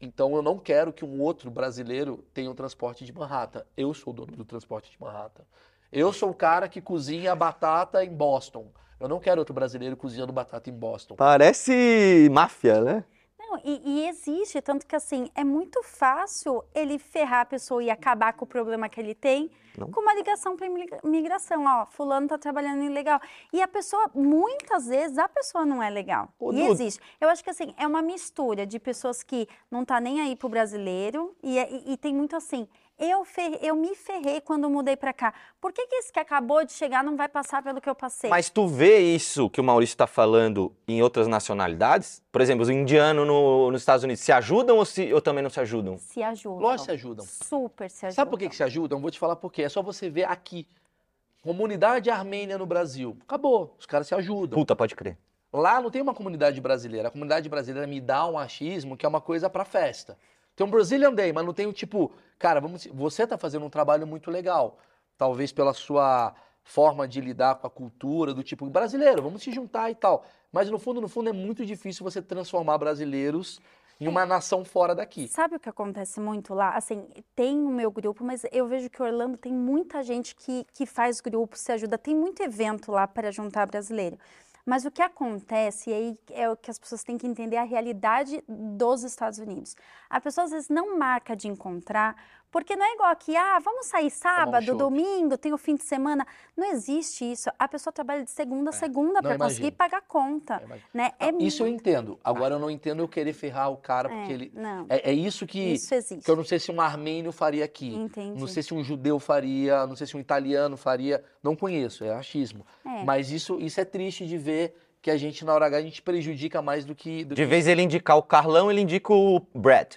Então eu não quero que um outro brasileiro tenha um transporte de Manhattan. Eu sou o dono do transporte de Manhattan. Eu sou o cara que cozinha batata em Boston. Eu não quero outro brasileiro cozinhando batata em Boston. Parece máfia, né? Não, e, e existe, tanto que assim, é muito fácil ele ferrar a pessoa e acabar com o problema que ele tem Não. com uma ligação para imigração. Ó, fulano tá trabalhando ilegal. E a pessoa, muitas vezes, a pessoa não é legal. Ô, e Duda. existe. Eu acho que assim, é uma mistura de pessoas que não tá nem aí pro brasileiro e, é- e- e tem muito assim. Eu, fer- eu me ferrei quando mudei para cá. Por que, que esse que acabou de chegar não vai passar pelo que eu passei? Mas tu vê isso que o Maurício tá falando em outras nacionalidades? Por exemplo, os indianos no- nos Estados Unidos se ajudam ou, se, ou também não se ajudam? Se ajudam. Lógico que se ajudam. Super se ajudam. Sabe por que, que se ajudam? Eu vou te falar por quê. É só você ver aqui. Comunidade armênia no Brasil. Acabou. Os caras se ajudam. Puta, pode crer. Lá não tem uma comunidade brasileira. A comunidade brasileira me dá um achismo que é uma coisa pra festa. Tem um Brazilian Day, mas não tem o tipo, cara, vamos, você tá fazendo um trabalho muito legal. Talvez pela sua forma de lidar com a cultura do tipo brasileiro, vamos se juntar e tal. Mas no fundo, no fundo, é muito difícil você transformar brasileiros em uma nação fora daqui. Sabe o que acontece muito lá? Assim, tem o meu grupo, mas eu vejo que Orlando tem muita gente que, que faz grupo, se ajuda. Tem muito evento lá para juntar brasileiro. Mas o que acontece, e aí é o que as pessoas têm que entender, a realidade dos Estados Unidos. A pessoa às vezes não marca de encontrar, porque não é igual aqui, ah, vamos sair sábado, chopp. domingo, tem o fim de semana. Não existe isso. A pessoa trabalha de segunda a segunda não para conseguir pagar a conta. Imagino. Né? É Isso eu entendo. Agora eu não entendo eu querer ferrar o cara porque É, ele. Não, É, é isso que, isso existe. que eu não sei se um armênio faria aqui. Entendi. Não sei se um judeu faria, não sei se um italiano faria. Não conheço, é achismo. É. Mas isso, isso é triste de ver que a gente, na hora H, a gente prejudica mais do que. Do De que- vez ele indicar o Carlão, ele indica o Brad.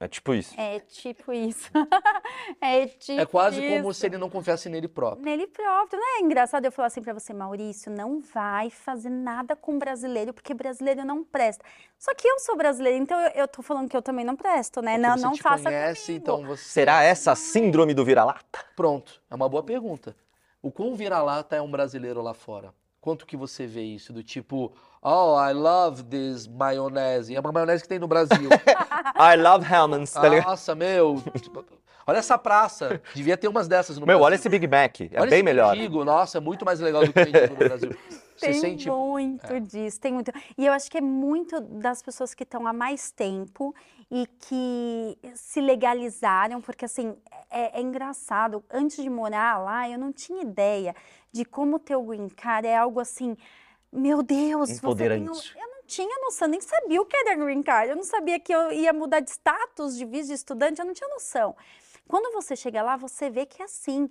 É tipo isso. É tipo isso. [laughs] é tipo É quase como isso. se ele não confiasse nele próprio. Nele próprio, não é engraçado eu falar assim pra você, Maurício, não vai fazer nada com brasileiro, porque brasileiro não presta. Só que eu sou brasileira, então eu, eu tô falando que eu também não presto, né? Porque Não, você não te faça conhece, comigo. então você. Será essa a síndrome do vira-lata? Pronto, é uma boa pergunta. O quão vira-lata é um brasileiro lá fora? Quanto que você vê isso? Do tipo, oh, I love this maionese. É uma maionese que tem no Brasil. [laughs] I love Hellmann's, tá ligado? Nossa, meu. tipo, olha essa praça. Devia ter umas dessas no Meu, Brasil. olha esse Big Mac. É Olha bem esse melhor. mendigo. Nossa, é muito mais legal do que mendigo no Brasil. [laughs] Você Tem sente. muito disso, tem muito. E eu acho que é muito das pessoas que estão há mais tempo e que se legalizaram, porque assim, é, é engraçado. Antes de morar lá, eu não tinha ideia de como ter o green card é algo assim. Meu Deus, você tem um- Empoderante. Eu não tinha noção, nem sabia o que era green card. Eu não sabia que eu ia mudar de status de visto de estudante, eu não tinha noção. Quando você chega lá, você vê que é assim,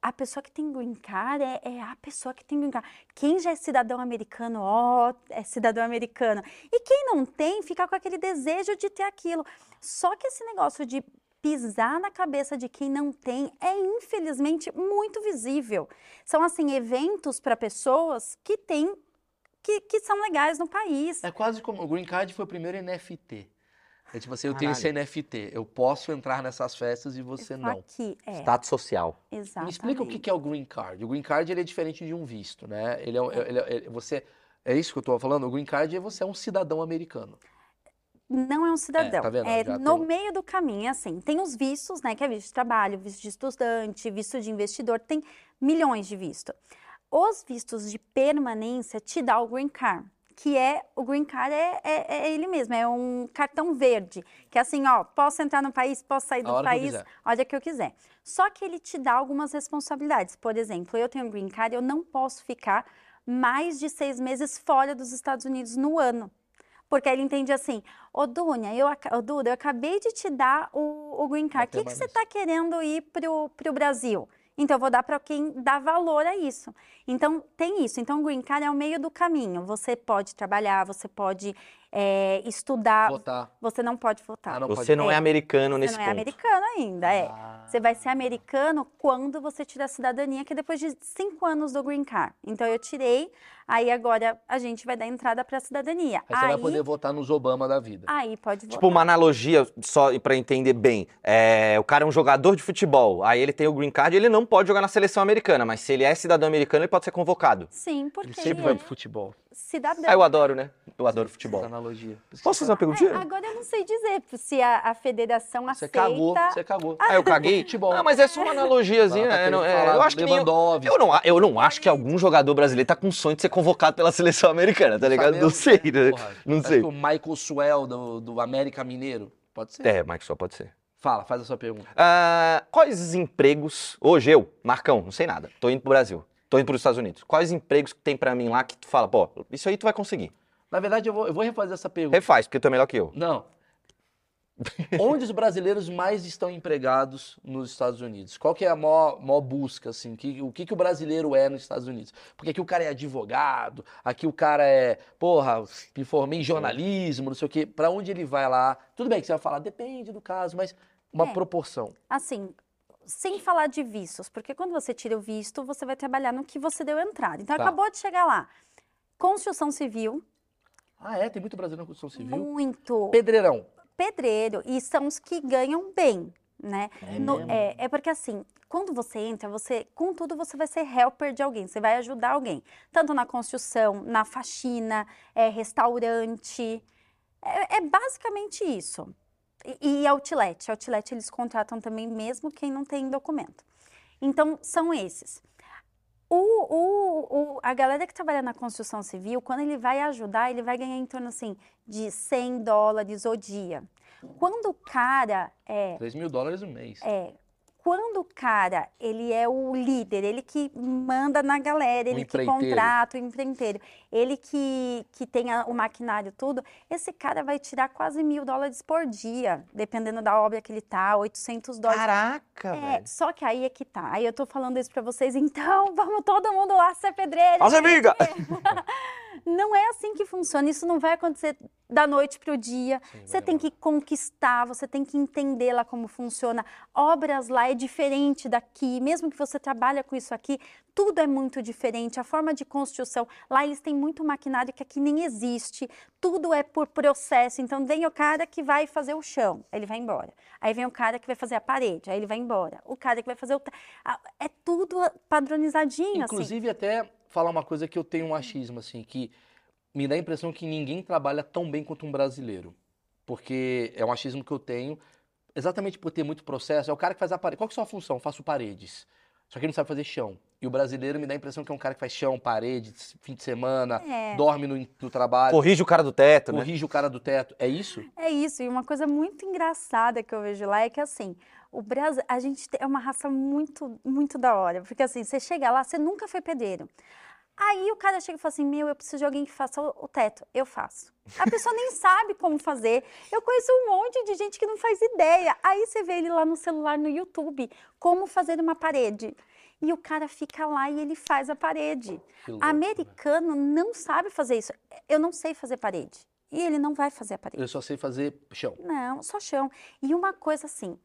a pessoa que tem green card é, é a pessoa que tem green card. Quem já é cidadão americano, ó, é cidadão americano. E quem não tem, fica com aquele desejo de ter aquilo. Só que esse negócio de pisar na cabeça de quem não tem é infelizmente muito visível. São assim eventos para pessoas que têm que, que são legais no país. É quase como. O Green Card foi o primeiro NFT. É tipo assim, eu tenho Caralho. esse NFT. Eu posso entrar nessas festas e você não. Aqui, é, Status social. exatamente. Me explica o que é o green card. O green card ele é diferente de um visto, né? Ele é, um- ele é- ele- você é isso que eu tô falando. O green card é você é um cidadão americano. Não é um cidadão. tá vendo? É Já no tem- meio do caminho, é assim. Tem os vistos, né? Que é visto de trabalho, visto de estudante, visto de investidor, tem milhões de vistos. Os vistos de permanência te dá o green card, que é o green card é, é- é ele mesmo, é um cartão verde, que é assim, ó, posso entrar no país, posso sair do país, quiser. a hora que eu quiser. Só que ele te dá algumas responsabilidades. Por exemplo, eu tenho um green card, eu não posso ficar mais de seis meses fora dos Estados Unidos no ano. Porque ele entende assim, ô Dunia, eu, ô Duda, eu acabei de te dar o, o green card, o que, que você está querendo ir pro, pro Brasil? Então, eu vou dar para quem dá valor a isso. Então, tem isso. Então, o green card é o meio do caminho. Você pode trabalhar, você pode eh, estudar, Votar. você não pode votar. Ah, não Você pode. não é É, americano Você nesse não é ponto. americano ainda, é. Ah. Você vai ser americano quando você tirar a cidadania, que é depois de cinco anos do green card. Então, eu tirei, aí agora a gente vai dar entrada para a cidadania. Aí você vai poder votar nos Obama da vida. aí pode votar. Tipo, uma analogia, só pra entender bem. É, o cara é um jogador de futebol, aí ele tem o green card, ele não pode jogar na seleção americana, mas se ele é cidadão americano, ele pode ser convocado. Sim, porque Ele ele sempre é vai pro futebol. Cidadão. Ah, eu adoro, né? Eu adoro futebol. Essa analogia. Posso fazer uma perguntinha? É, agora eu não sei dizer se a, a federação Você aceita. cagou, você cagou. Ah, eu caguei? [laughs] Futebol. Ah, mas é só uma analogiazinha. Tá é, não- é, falar eu acho que nem- eu não, eu não acho que algum jogador brasileiro tá com sonho de ser convocado pela seleção americana, tá ligado? Não sei, né? Porra, Não sei. o Michael Swell do, do América Mineiro. Pode ser? É, Mike, só pode ser. Fala, faz a sua pergunta. Ah, quais empregos, hoje eu, Marcão, não sei nada, tô indo pro Brasil, tô indo pros Estados Unidos. Quais empregos que tem pra mim lá que tu fala, pô, isso aí tu vai conseguir? Na verdade, eu vou, eu vou refazer essa pergunta. Refaz, porque tu é melhor que eu. Não. [laughs] Onde os brasileiros mais estão empregados nos Estados Unidos? Qual que é a maior, maior busca, assim? Que- o que, que o brasileiro é nos Estados Unidos? Porque aqui o cara é advogado, aqui o cara é, porra, me formei em jornalismo, não sei o quê. Pra onde ele vai lá? Tudo bem que você vai falar, depende do caso, mas uma É. proporção. Assim, sem falar de vistos, porque quando você tira o visto, você vai trabalhar no que você deu entrada. Então, Tá. acabou de chegar lá. Construção civil, Ah, é? Tem muito brasileiro na construção civil? muito Pedreirão. pedreiro, e são os que ganham bem. né? É No- é, é porque assim, quando você entra, você, com tudo, você vai ser helper de alguém, você vai ajudar alguém. Tanto na construção, na faxina, é, restaurante. É, é basicamente isso. E, e outlet. Outlet eles contratam também mesmo quem não tem documento. Então, são esses. O, o- o- a galera que trabalha na construção civil, quando ele vai ajudar, ele vai ganhar em torno assim, de 100 dólares o dia. Quando o cara é 3 mil dólares no mês. é, quando o cara, ele é o líder, ele que manda na galera, ele que contrata o empreiteiro, ele que, que tem a- o maquinário tudo, esse cara vai tirar quase mil dólares por dia, dependendo da obra que ele tá, 800 dólares. Caraca, É, velho. só que aí é que tá. Aí eu tô falando isso pra vocês, então [laughs] vamos todo mundo lá ser pedreiro. Nossa amiga! [laughs] Não é assim que funciona. Isso não vai acontecer da noite para o dia. Sim, Você tem que conquistar, você tem que entender lá como funciona. Obras lá é diferente daqui, mesmo que você trabalhe com isso aqui, tudo é muito diferente. A forma de construção, lá eles têm muito maquinário que aqui nem existe. Tudo é por processo. Então vem o cara que vai fazer o chão, ele vai embora. Aí vem o cara que vai fazer a parede, aí ele vai embora. O cara que vai fazer o é tudo padronizadinho assim. Inclusive, até falar uma coisa que eu tenho um achismo, assim, que me dá a impressão que ninguém trabalha tão bem quanto um brasileiro. Porque é um achismo que eu tenho, exatamente por ter muito processo. É o cara que faz a parede. Qual que é a sua função? Eu faço paredes. Só que ele não sabe fazer chão. E o brasileiro me dá a impressão que é um cara que faz chão, paredes, fim de semana, É. dorme no, no trabalho, Corrige o cara do teto, né? corrige o cara do teto. É isso? É isso, e uma coisa muito engraçada que eu vejo lá é que assim, o Brasil, a gente tem- é uma raça muito, muito da hora, porque assim, você chega lá, você nunca foi pedreiro. Aí o cara chega e fala assim: Meu, eu preciso de alguém que faça o teto. Eu faço. A pessoa nem [laughs] sabe como fazer. Eu conheço um monte de gente que não faz ideia. Aí você vê ele lá no celular, no YouTube, como fazer uma parede. E o cara fica lá e ele faz a parede. Louco, né? Americano não sabe fazer isso. Eu não sei fazer parede. E ele não vai fazer a parede. Eu só sei fazer chão. Não, só chão. E uma coisa assim,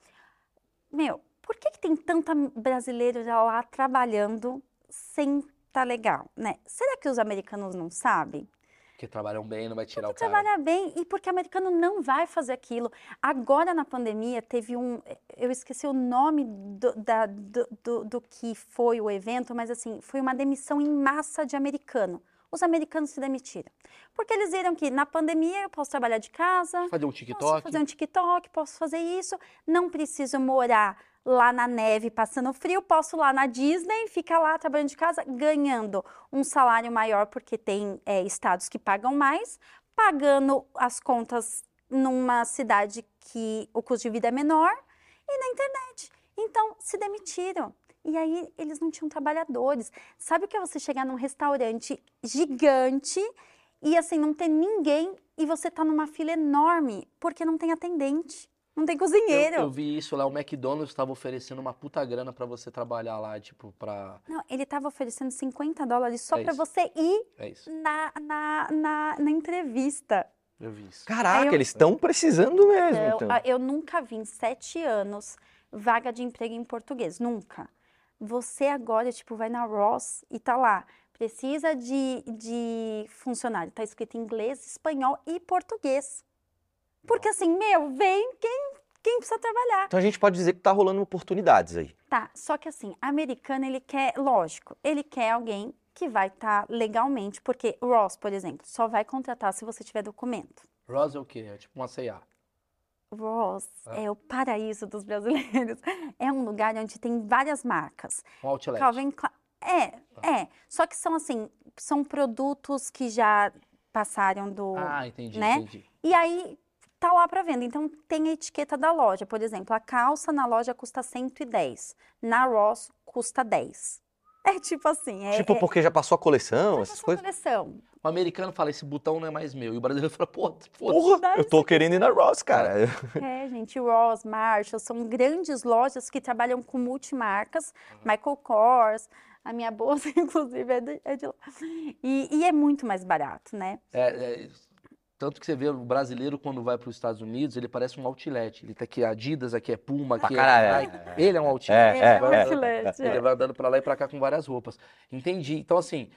meu, por que, que tem tanta brasileiro já lá trabalhando sem tá legal, né? Será que os americanos não sabem? Porque trabalham bem, não vai tirar o Porque cara. trabalha bem e porque americano não vai fazer aquilo. Agora na pandemia teve um, eu esqueci o nome do, da- do, do- do que foi o evento, mas assim, foi uma demissão em massa de americano. Os americanos se demitiram. Porque eles viram que na pandemia eu posso trabalhar de casa, Fazer um Posso TikTok. fazer um TikTok, posso fazer isso. Não preciso morar lá na neve passando frio, posso lá na Disney, ficar lá trabalhando de casa, ganhando um salário maior, porque tem é, estados que pagam mais, pagando as contas numa cidade que o custo de vida é menor e na internet. Então, se demitiram. E aí, eles não tinham trabalhadores. Sabe o que é você chegar num restaurante gigante e assim, não ter ninguém e você tá numa fila enorme porque não tem atendente, não tem Eu, cozinheiro. eu vi isso lá, o McDonald's estava oferecendo uma puta grana pra você trabalhar lá, tipo, pra. Não, ele tava oferecendo 50 dólares só É para você ir É na, na, na, na entrevista. Eu vi isso. Caraca, eu- eles estão precisando mesmo, Eu, então. eu nunca vi em sete anos vaga de emprego em português, nunca. Você agora, tipo, vai na Ross e tá lá. Precisa de, de funcionário. Tá escrito em inglês, espanhol e português. Porque assim, meu, vem quem, quem precisa trabalhar. Então a gente pode dizer que tá rolando oportunidades aí. Tá, só que assim, americano, ele quer, lógico, ele quer alguém que vai estar legalmente, porque Ross, por exemplo, só vai contratar se você tiver documento. Ross é o quê? É tipo uma C&A. Ross Ah. é o paraíso dos brasileiros. [laughs] É um lugar onde tem várias marcas. Um outlet. Calvin Klein. É, é. Só que são assim, são produtos que já passaram do. Ah, entendi, né? entendi. E aí tá lá para venda. Então tem a etiqueta da loja. Por exemplo, a calça na loja custa 110. Na Ross custa 10. É tipo assim, é, tipo, é, porque já passou a coleção, já essas passou a coisas. coleção. O americano fala, esse botão não é mais meu. E o brasileiro fala, pô. Porra, eu tô querendo ir na Ross, cara. É, gente, Ross, Marshall, são grandes lojas que trabalham com multimarcas, Michael Kors, a minha bolsa, [laughs] inclusive, é de, é de lá. E, e é muito mais barato, né? É, é, tanto que você vê o brasileiro quando vai para os Estados Unidos, ele parece um outlet. Ele tá aqui Adidas, aqui é Puma, aqui é caralho, Nike. Ele é um outlet. É, é, vai é. andando- Outlet, é. Ele vai andando para lá e para cá com várias roupas. Entendi. Então, assim,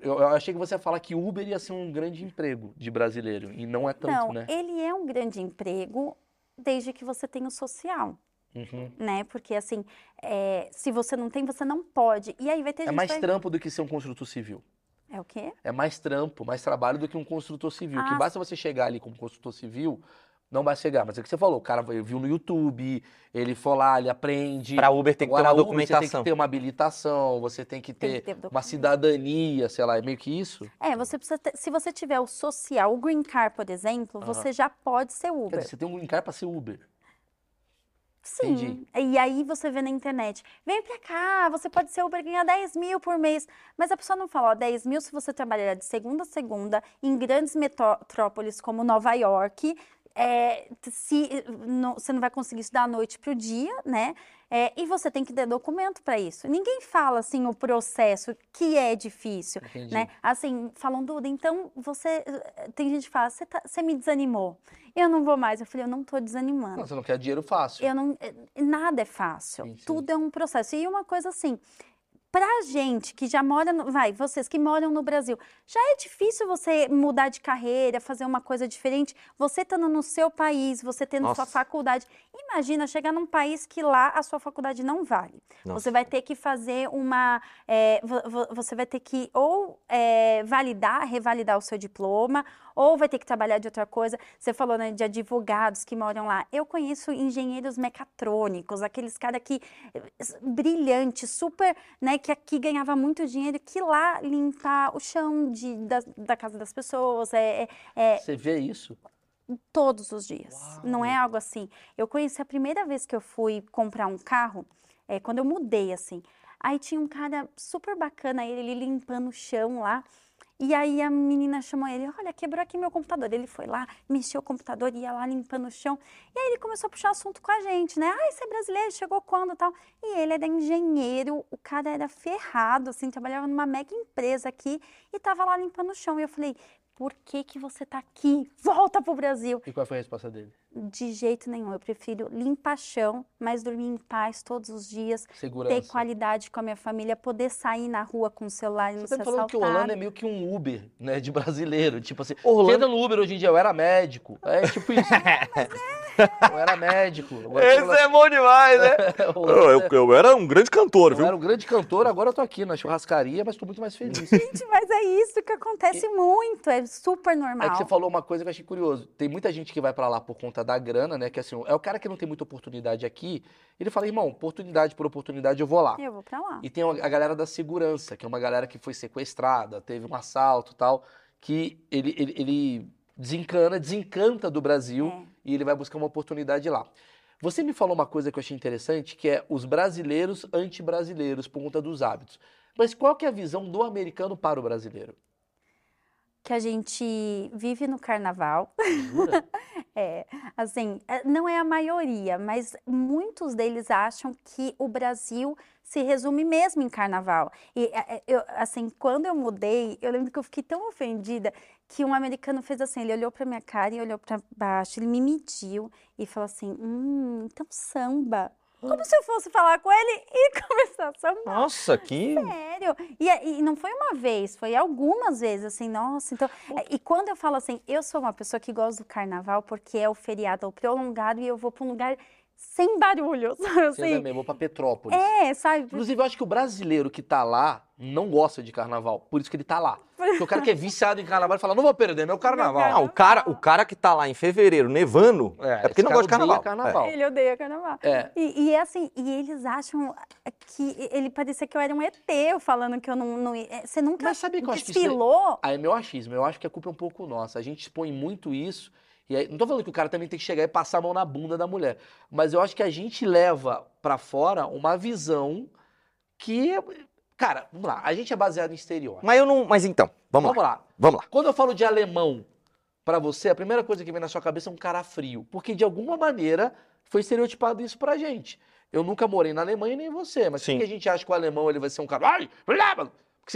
eu, eu achei que você ia falar que Uber ia ser um grande emprego de brasileiro. E não é tanto, Não, né? ele é um grande emprego desde que você tenha o social. Uhum. né? Porque assim, é, se você não tem, você não pode. E aí vai ter É gente mais vai... trampo do que ser um construtor civil. É o quê? É mais trampo, mais trabalho do que um construtor civil. que Ah, basta você chegar ali como construtor civil, não vai chegar. Mas é o que você falou, o cara viu no YouTube, ele foi lá, ele aprende. Pra Uber tem que ter Agora, uma a Uber, Você tem documentação. que ter uma habilitação, você tem que Tem ter, que ter uma cidadania, sei lá, é meio que isso. É, você precisa ter, se você tiver o social, o green card, por exemplo, Aham. você já pode ser Quer Uber. dizer, você tem um green card pra ser Uber. Sim. Entendi. E aí você vê na internet, vem pra cá, você pode ser Uber ganhar 10 mil por mês. Mas a pessoa não fala, ó, 10 mil se você trabalhar de segunda a segunda em grandes metrópoles como Nova York. é, se, não- você não vai conseguir estudar à noite para o dia, né? É, e você tem que ter documento para isso. Ninguém fala assim o processo que é difícil, Entendi. né? Assim, falam, Duda, então você. Tem gente que fala, você, tá- me desanimou. Eu não vou mais. Eu falei, eu não estou desanimando. Não, você não quer dinheiro fácil. Eu não, eh, nada é fácil. Sim, sim. Tudo é um processo. E uma coisa assim, pra gente que já mora, no, vai, vocês que moram no Brasil, já é difícil você mudar de carreira, fazer uma coisa diferente. Você estando no seu país, você tendo sua Nossa. faculdade. Imagina chegar num país que lá a sua faculdade não vale. Nossa. Você vai ter que fazer uma, vo- você vai ter que ou eh, validar, revalidar o seu diploma, ou vai ter que trabalhar de outra coisa. Você falou né, de advogados que moram lá. Eu conheço engenheiros mecatrônicos, aqueles caras que brilhantes, super, né, que aqui ganhava muito dinheiro, que lá limpar o chão de, da, da casa das pessoas, é, é- é Você vê isso? Todos os dias. Não é Uau. algo assim. Eu conheci a primeira vez que eu fui comprar um carro, é, quando eu mudei, assim. Aí tinha um cara super bacana, ele, ele limpando o chão lá. E aí a menina chamou ele, olha, quebrou aqui meu computador. Ele foi lá, mexeu o computador, ia lá limpando o chão. E aí ele começou a puxar assunto com a gente, né? Ah, você é brasileiro, chegou quando tal? E ele era engenheiro, o cara era ferrado, assim, trabalhava numa mega empresa aqui e tava lá limpando o chão. E eu falei, por que que você tá aqui? Volta pro Brasil. E qual foi a resposta dele? De jeito nenhum. Eu prefiro limpar chão, mas dormir em paz todos os dias, Segurança. ter qualidade com a minha família, poder sair na rua com o celular e não Você ser falando que o. Orlando é meio que um Uber, né, de brasileiro. Tipo assim, entra no Uber hoje em dia, eu era médico. É tipo isso. [laughs] eu era médico. Eu Esse é bom demais, né? [laughs] Eu, eu- eu era um grande cantor, eu viu? era um grande cantor, agora eu tô aqui na churrascaria, mas tô muito mais feliz. Gente, mas é isso que acontece muito, é super normal. É que você falou uma coisa que eu achei curioso. Tem muita gente que vai pra lá por conta da grana, né? Que assim, é o cara que não tem muita oportunidade aqui. Ele fala, irmão, oportunidade por oportunidade, eu vou lá. Eu vou pra lá. E tem a a galera da segurança, que é uma galera que foi sequestrada, teve um assalto e tal, que ele, ele, ele desencana, desencanta do Brasil É. e ele vai buscar uma oportunidade lá. Você me falou uma coisa que eu achei interessante, que é os brasileiros anti-brasileiros por conta dos hábitos. Mas qual que é a visão do americano para o brasileiro? Que a gente vive no carnaval. Jura? [laughs] É, assim, é, não é a maioria, mas muitos deles acham que o Brasil se resume mesmo em carnaval. E, é, é, eu, assim, quando eu mudei, eu lembro que eu fiquei tão ofendida que um americano fez assim, ele olhou pra minha cara e olhou pra baixo, ele me mediu e falou assim, hum, então samba. Como se eu fosse falar com ele e [laughs] começar a sambar. Nossa, que. Sério? E, e não foi uma vez, foi algumas vezes, assim, nossa, então... E quando eu falo assim, eu sou uma pessoa que gosta do carnaval porque é o feriado prolongado e eu vou para um lugar sem barulho, [laughs] Você assim? também, vou pra Petrópolis. É, sabe? Inclusive, eu acho que o brasileiro que tá lá não gosta de carnaval. Por isso que ele tá lá. Porque o cara que é viciado em carnaval ele fala, não vou perder meu carnaval. Ah, o cara, o cara que tá lá em fevereiro nevando É, é, porque não gosta de carnaval. carnaval. É. Ele odeia carnaval. É. E, e é assim, e eles acham que ele parecia que eu era um ET eu falando que eu não. não ia- você nunca Mas sabe que eu acho que isso é- desfilou? Aí é meu achismo, eu acho que a culpa é um pouco nossa. A gente expõe muito isso. E aí, não tô falando que o cara também tem que chegar e passar a mão na bunda da mulher. Mas eu acho que a gente leva pra fora uma visão que. Cara, vamos lá. A gente é baseado em estereótipo. Mas eu não. Mas então, vamos, Vamos lá. lá. Vamos lá. Quando eu falo de alemão pra você, a primeira coisa que vem na sua cabeça é um cara frio. Porque de alguma maneira foi estereotipado isso pra gente. Eu nunca morei na Alemanha nem você, mas por Sim. que a gente acha que o alemão ele vai ser um cara.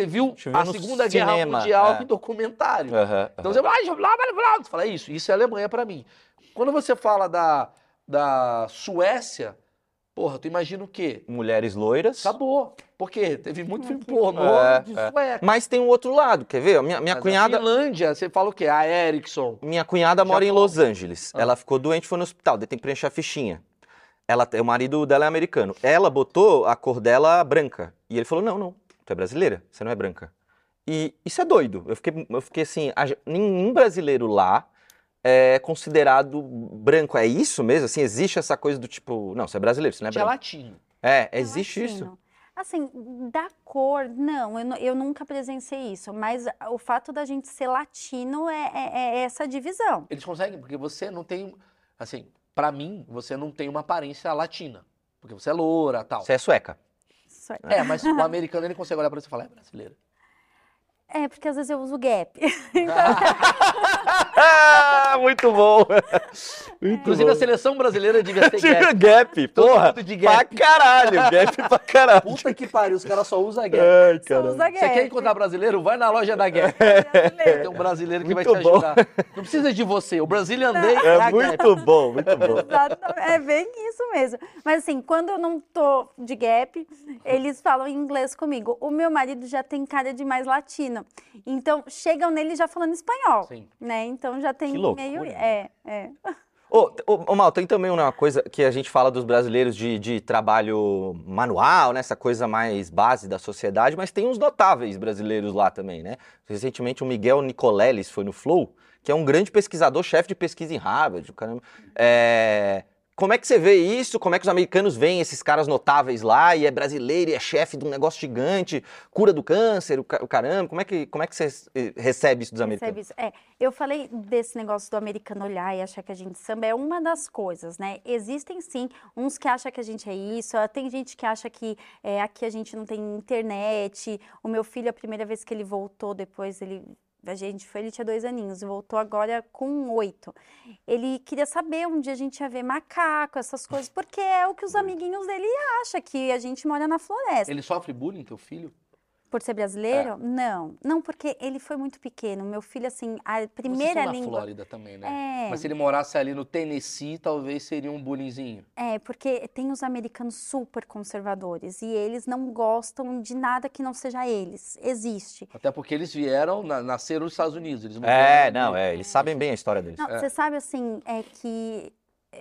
Ai, blá, blá", Porque você viu a Segunda Guerra cinema, Mundial é. em documentário. Aham, Então aham. você vai, blá, blá, blá, você fala isso, isso é Alemanha pra mim. Quando você fala da, da Suécia, porra, tu imagina o quê? Mulheres loiras. Acabou. Por quê? Teve muito filme pornô É, de é. sueca. Mas tem um outro lado, quer ver? Minha, minha Mas cunhada. A Finlândia, você fala o quê? A Ericsson. Minha cunhada mora em. Los Angeles. Ah. Ela ficou doente, foi no hospital, daí tem que preencher a fichinha. Ela, o marido dela é americano. Ela botou a cor dela branca. E ele falou: não, não, tu é brasileira, você não é branca. E isso é doido. Eu fiquei, eu fiquei assim, a, nenhum brasileiro lá é considerado branco. É isso mesmo? Assim, existe essa coisa do tipo, não, você é brasileiro, você não é É branco. latino. É, existe latino. isso. Assim, da cor, não, eu, eu nunca presenciei isso, mas o fato da gente ser latino é, é- é essa divisão. Eles conseguem, porque você não tem. Assim, pra mim, você não tem uma aparência latina. Porque você é loura tal. Você é sueca. Aí. É, mas o americano ele consegue olhar pra você e falar, é brasileira. É, porque às vezes eu uso gap. ah, [laughs] [laughs] [laughs] muito bom. Muito Inclusive, a seleção brasileira devia ter Tira gap. gap, porra. de gap. Pra caralho, gap pra caralho. Puta que pariu, os caras só usam gap. Ai, usa Você quer encontrar brasileiro? Vai na loja da Gap. Tem um brasileiro que vai te Muito bom. ajudar. Não precisa de você. O Brazilian Day é, É a Gap. muito bom, muito bom. É bem isso mesmo. Mas assim, quando eu não tô de gap, eles falam em inglês comigo. O meu marido já tem cara de mais latino. Então, chegam nele já falando espanhol. Sim. Né? Então já tem Que loucura. meio. É, é. Ô, Mal, tem também uma coisa que a gente fala dos brasileiros de, de trabalho manual, né? Essa coisa mais base da sociedade, mas tem uns notáveis brasileiros lá também, né? Recentemente o Miguel Nicoleles foi no Flow, que é um grande pesquisador, chefe de pesquisa em Harvard, o caramba. É, Como é que você vê isso? Como é que os americanos veem esses caras notáveis lá e é brasileiro e é chefe de um negócio gigante, cura do câncer, o ca- o caramba? Como é que, como é que você eh, recebe isso dos americanos? Isso. É, eu falei desse negócio do americano olhar e achar que a gente samba é uma das coisas, né? Existem sim uns que acham que a gente é isso, tem gente que acha que é, aqui a gente não tem internet. O meu filho, a primeira vez que ele voltou, depois ele. A gente foi, ele tinha dois aninhos, e voltou agora com oito. Ele queria saber onde a gente ia ver macaco, essas coisas, porque é o que os amiguinhos dele acham, que a gente mora na floresta. Ele sofre bullying, teu filho? Por ser brasileiro? Não. Não, porque ele foi muito pequeno. Meu filho, assim, a Vocês primeira estão na língua. Flórida também, né? É. Mas se ele morasse ali no Tennessee, talvez seria um bullyingzinho. É, porque tem os americanos super conservadores e eles não gostam de nada que não seja eles. Existe. Até porque eles vieram, na- nasceram nos Estados Unidos. Eles não É, não, é, eles sabem bem a história deles. Não, você sabe, assim, é que.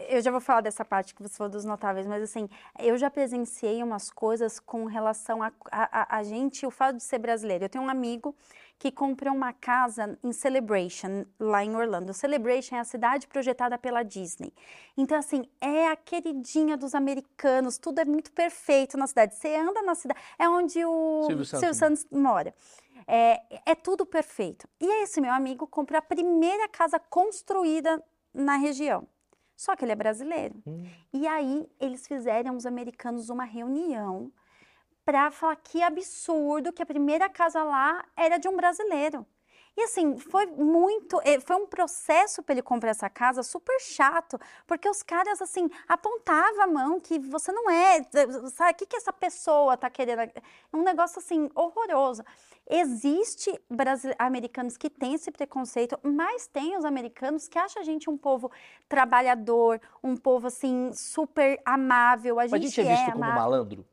Eu já vou falar dessa parte que você falou dos notáveis, mas assim, eu já presenciei umas coisas com relação a, a, a- gente, o fato de ser brasileiro. Eu tenho um amigo que comprou uma casa em Celebration, lá em Orlando. Celebration é a cidade projetada pela Disney. Então, assim, é a queridinha dos americanos, tudo é muito perfeito na cidade. Você anda na cidade, é onde o Silvio Santos Silvio Santos mora. É, é tudo perfeito. E esse meu amigo comprou a primeira casa construída na região. Só que ele é brasileiro. E aí eles fizeram, os americanos, uma reunião para falar que absurdo que a primeira casa lá era de um brasileiro. E assim, foi muito, eh, foi um processo para ele comprar essa casa super chato, porque os caras assim apontavam a mão que você não é, sabe, o que que essa pessoa tá querendo? É um negócio assim horroroso. Existe americanos que têm esse preconceito, mas tem os americanos que acham a gente um povo trabalhador, um povo assim super amável. A Mas a gente, gente é visto é como malandro?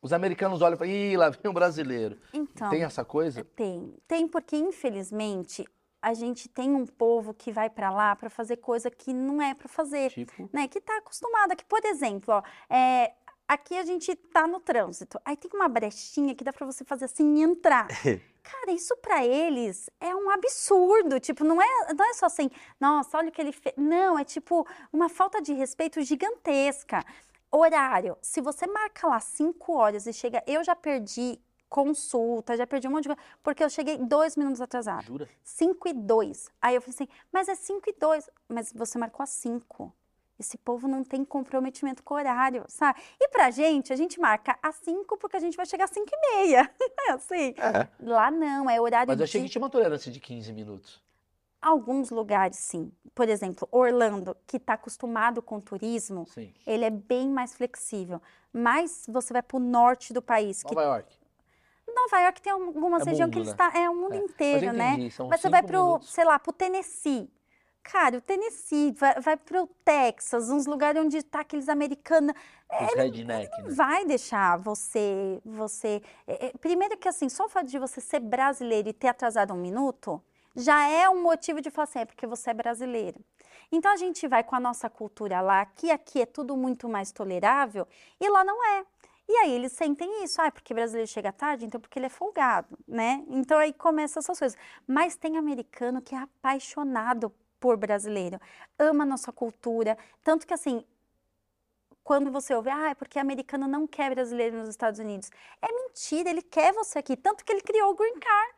Os americanos olham e falam, ih, lá vem um brasileiro. Então, Tem essa coisa? Tem, tem porque infelizmente a gente tem um povo que vai para lá para fazer coisa que não é para fazer, Tipo, né? Que tá acostumado aqui, por exemplo, ó, é, aqui a gente tá no trânsito, aí tem uma brechinha que dá para você fazer assim e entrar. [laughs] Cara, isso para eles é um absurdo, tipo, não é, não é só assim, nossa, olha o que ele fez. Não, é tipo uma falta de respeito gigantesca. Horário, se você marca lá cinco horas e chega, eu já perdi consulta, já perdi um monte de coisa, porque eu cheguei dois minutos atrasado. jura? 5 e 2. Aí eu falei assim, mas é 5 e 2. Mas você marcou a 5. Esse povo não tem comprometimento com o horário, sabe? E pra gente, a gente marca a 5 porque a gente vai chegar às 5 e meia. [laughs] É assim. É. Lá não, é horário Mas eu achei de... que tinha uma tolerância de 15 minutos. Alguns lugares, sim. Por exemplo, Orlando, que está acostumado com turismo, Sim. ele é bem mais flexível. Mas você vai para o norte do país, que Nova York. Nova York tem algumas É regiões que eles né? tá, é o mundo É. inteiro, Mas né? entendi, são Mas você vai pro, minutos. sei lá, pro Tennessee. Cara, o Tennessee, vai, vai pro Texas, uns lugares onde tá aqueles americanos. Os redneck, né? Vai deixar você, você. é, é, primeiro que assim, só o fato de você ser brasileiro e ter atrasado um minuto, já é um motivo de falar assim, é porque você é brasileiro. Então a gente vai com a nossa cultura lá, que aqui é tudo muito mais tolerável, e lá não é. E aí eles sentem isso, ah, porque brasileiro chega tarde, então porque ele é folgado, né? Então aí começam essas coisas. Mas tem americano que é apaixonado por brasileiro, ama a nossa cultura, tanto que assim, quando você ouve, ah, é porque americano não quer brasileiro nos Estados Unidos. É mentira, ele quer você aqui, tanto que ele criou o Green Card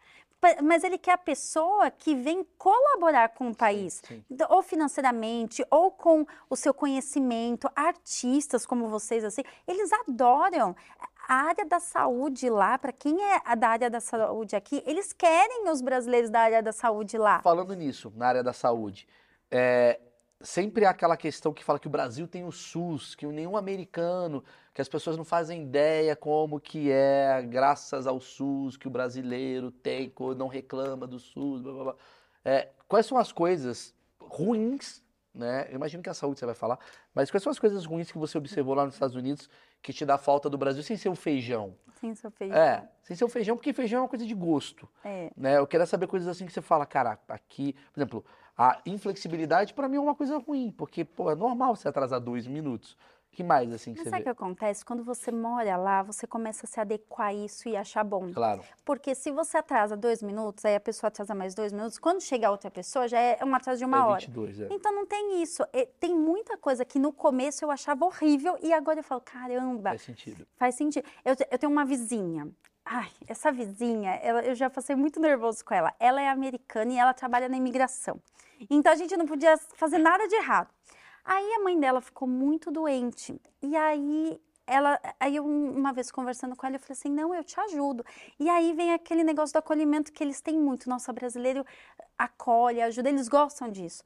mas ele quer a pessoa que vem colaborar com o país, sim, sim. Então, ou financeiramente, ou com o seu conhecimento, artistas como vocês, assim, eles adoram. A área da saúde lá, para quem é da área da saúde aqui, eles querem os brasileiros da área da saúde lá. Falando nisso, na área da saúde, é, sempre há aquela questão que fala que o Brasil tem o SUS, que nenhum americano, que as pessoas não fazem ideia como que é, graças ao SUS, que o brasileiro tem, não reclama do SUS, blá, blá, blá. É, quais são as coisas ruins, né? Eu imagino que a saúde você vai falar, mas quais são as coisas ruins que você observou lá nos Estados Unidos que te dá falta do Brasil sem ser o feijão? Sem ser o feijão. É, sem ser o feijão, porque feijão é uma coisa de gosto. É. Né? Eu quero saber coisas assim que você fala, cara, aqui, por exemplo, a inflexibilidade para mim é uma coisa ruim, porque pô, é normal você atrasar dois minutos. Que mais assim que Mas você sabe o que acontece? Quando você mora lá, você começa a se adequar a isso e achar bom. Claro. Porque se você atrasa dois minutos, aí a pessoa atrasa mais dois minutos, quando chega outra pessoa, já é um atraso de uma é hora. 22, é. Então não tem isso. Tem muita coisa que no começo eu achava horrível e agora eu falo, caramba. Faz sentido. Faz sentido. Eu, eu tenho uma vizinha. Ai, essa vizinha, ela, eu já passei muito nervoso com ela. Ela é americana e ela trabalha na imigração. Então a gente não podia fazer nada de errado. Aí a mãe dela ficou muito doente. E aí ela, aí eu, uma vez conversando com ela, eu falei assim, não, eu te ajudo. E aí vem aquele negócio do acolhimento que eles têm muito. Nossa, brasileiro acolhe, ajuda, eles gostam disso.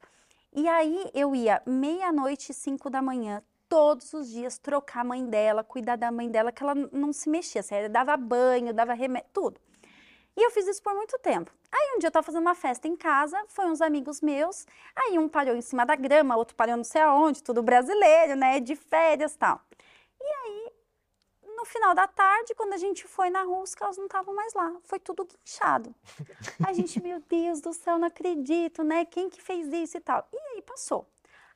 E aí eu ia meia-noite e cinco da manhã, todos os dias, trocar a mãe dela, cuidar da mãe dela, que ela não se mexia, assim, dava banho, dava remédio, tudo. E eu fiz isso por muito tempo. Aí um dia eu tava fazendo uma festa em casa, foi uns amigos meus, aí um parou em cima da grama, outro parou não sei aonde, tudo brasileiro, né, de férias e tal. E aí, no final da tarde, quando a gente foi na rua, os carros não estavam mais lá, foi tudo guinchado. A gente, meu Deus do céu, não acredito, né, quem que fez isso e tal. E aí passou.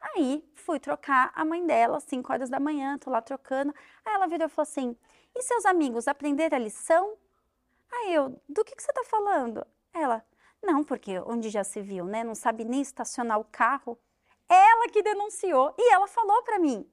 Aí fui trocar a mãe dela, 5 horas da manhã, tô lá trocando. Aí ela virou e falou assim: e seus amigos aprenderam a lição? Aí eu, do que, que você está falando? Ela, não, porque onde já se viu, né? Não sabe nem estacionar o carro. Ela que denunciou e ela falou para mim.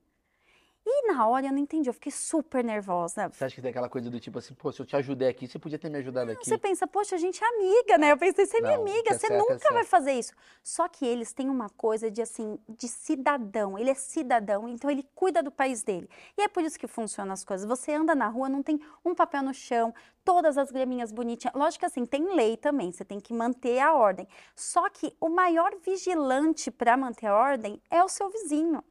E na hora eu não entendi, eu fiquei super nervosa. Você acha que tem aquela coisa do tipo assim, pô, se eu te ajudei aqui, você podia ter me ajudado aqui? Você pensa, poxa, a gente é amiga, né? Eu pensei, você é minha amiga, é você certo, nunca é vai fazer isso. Só que eles têm uma coisa de assim, de cidadão, ele é cidadão, então ele cuida do país dele. E é por isso que funcionam as coisas. Você anda na rua, não tem um papel no chão, todas as graminhas bonitinhas. Lógico que assim, tem lei também, você tem que manter a ordem. Só que o maior vigilante para manter a ordem é o seu vizinho.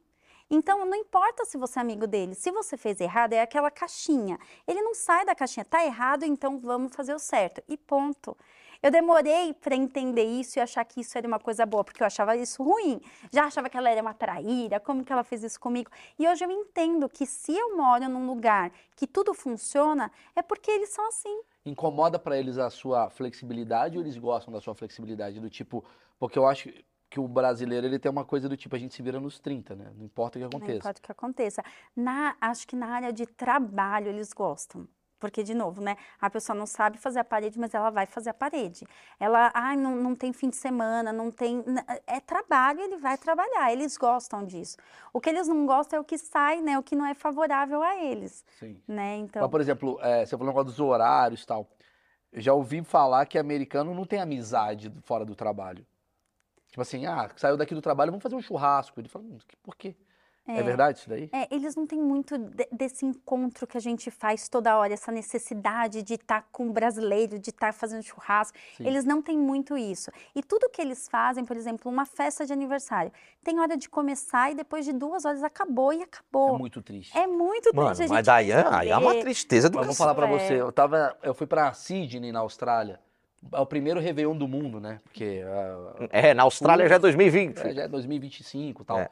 Então, não importa se você é amigo dele, se você fez errado, é aquela caixinha. Ele não sai da caixinha, tá errado, então vamos fazer o certo. E ponto. Eu demorei para entender isso e achar que isso era uma coisa boa, porque eu achava isso ruim. Já achava que ela era uma traíra, como que ela fez isso comigo? E hoje eu entendo que se eu moro num lugar que tudo funciona, é porque eles são assim. Incomoda para eles a sua flexibilidade ou eles gostam da sua flexibilidade? Do tipo, porque eu acho que o brasileiro ele tem uma coisa do tipo, a gente se vira nos 30, né? Não importa o que aconteça. Não importa o que aconteça. Na, acho que na área de trabalho eles gostam. Porque, de novo, né? A pessoa não sabe fazer a parede, mas ela vai fazer a parede. Ela, ai, ah, não, não tem fim de semana, não tem. É trabalho, ele vai trabalhar. Eles gostam disso. O que eles não gostam é o que sai, né? O que não é favorável a eles. Sim. Né? Então... Mas, por exemplo, é, você falou um negócio dos horários e tal. Eu já ouvi falar que americano não tem amizade fora do trabalho. Tipo assim, ah, saiu daqui do trabalho, vamos fazer um churrasco. Ele fala, hum, por quê? É, é, verdade isso daí? É, eles não têm muito de, desse encontro que a gente faz toda hora, essa necessidade de estar tá com o brasileiro, de estar tá fazendo churrasco. Sim. Eles não têm muito isso. E tudo que eles fazem, por exemplo, uma festa de aniversário, tem hora de começar e depois de duas horas acabou e acabou. É muito triste. É muito Mano, triste. Mas daí é, aí é uma tristeza do Mas vou falar pra você, eu, tava, eu fui pra Sydney, na Austrália. É o primeiro Réveillon do mundo, né? Porque. Uh, é, na Austrália já é 2020. É, já é 2025 e tal. É.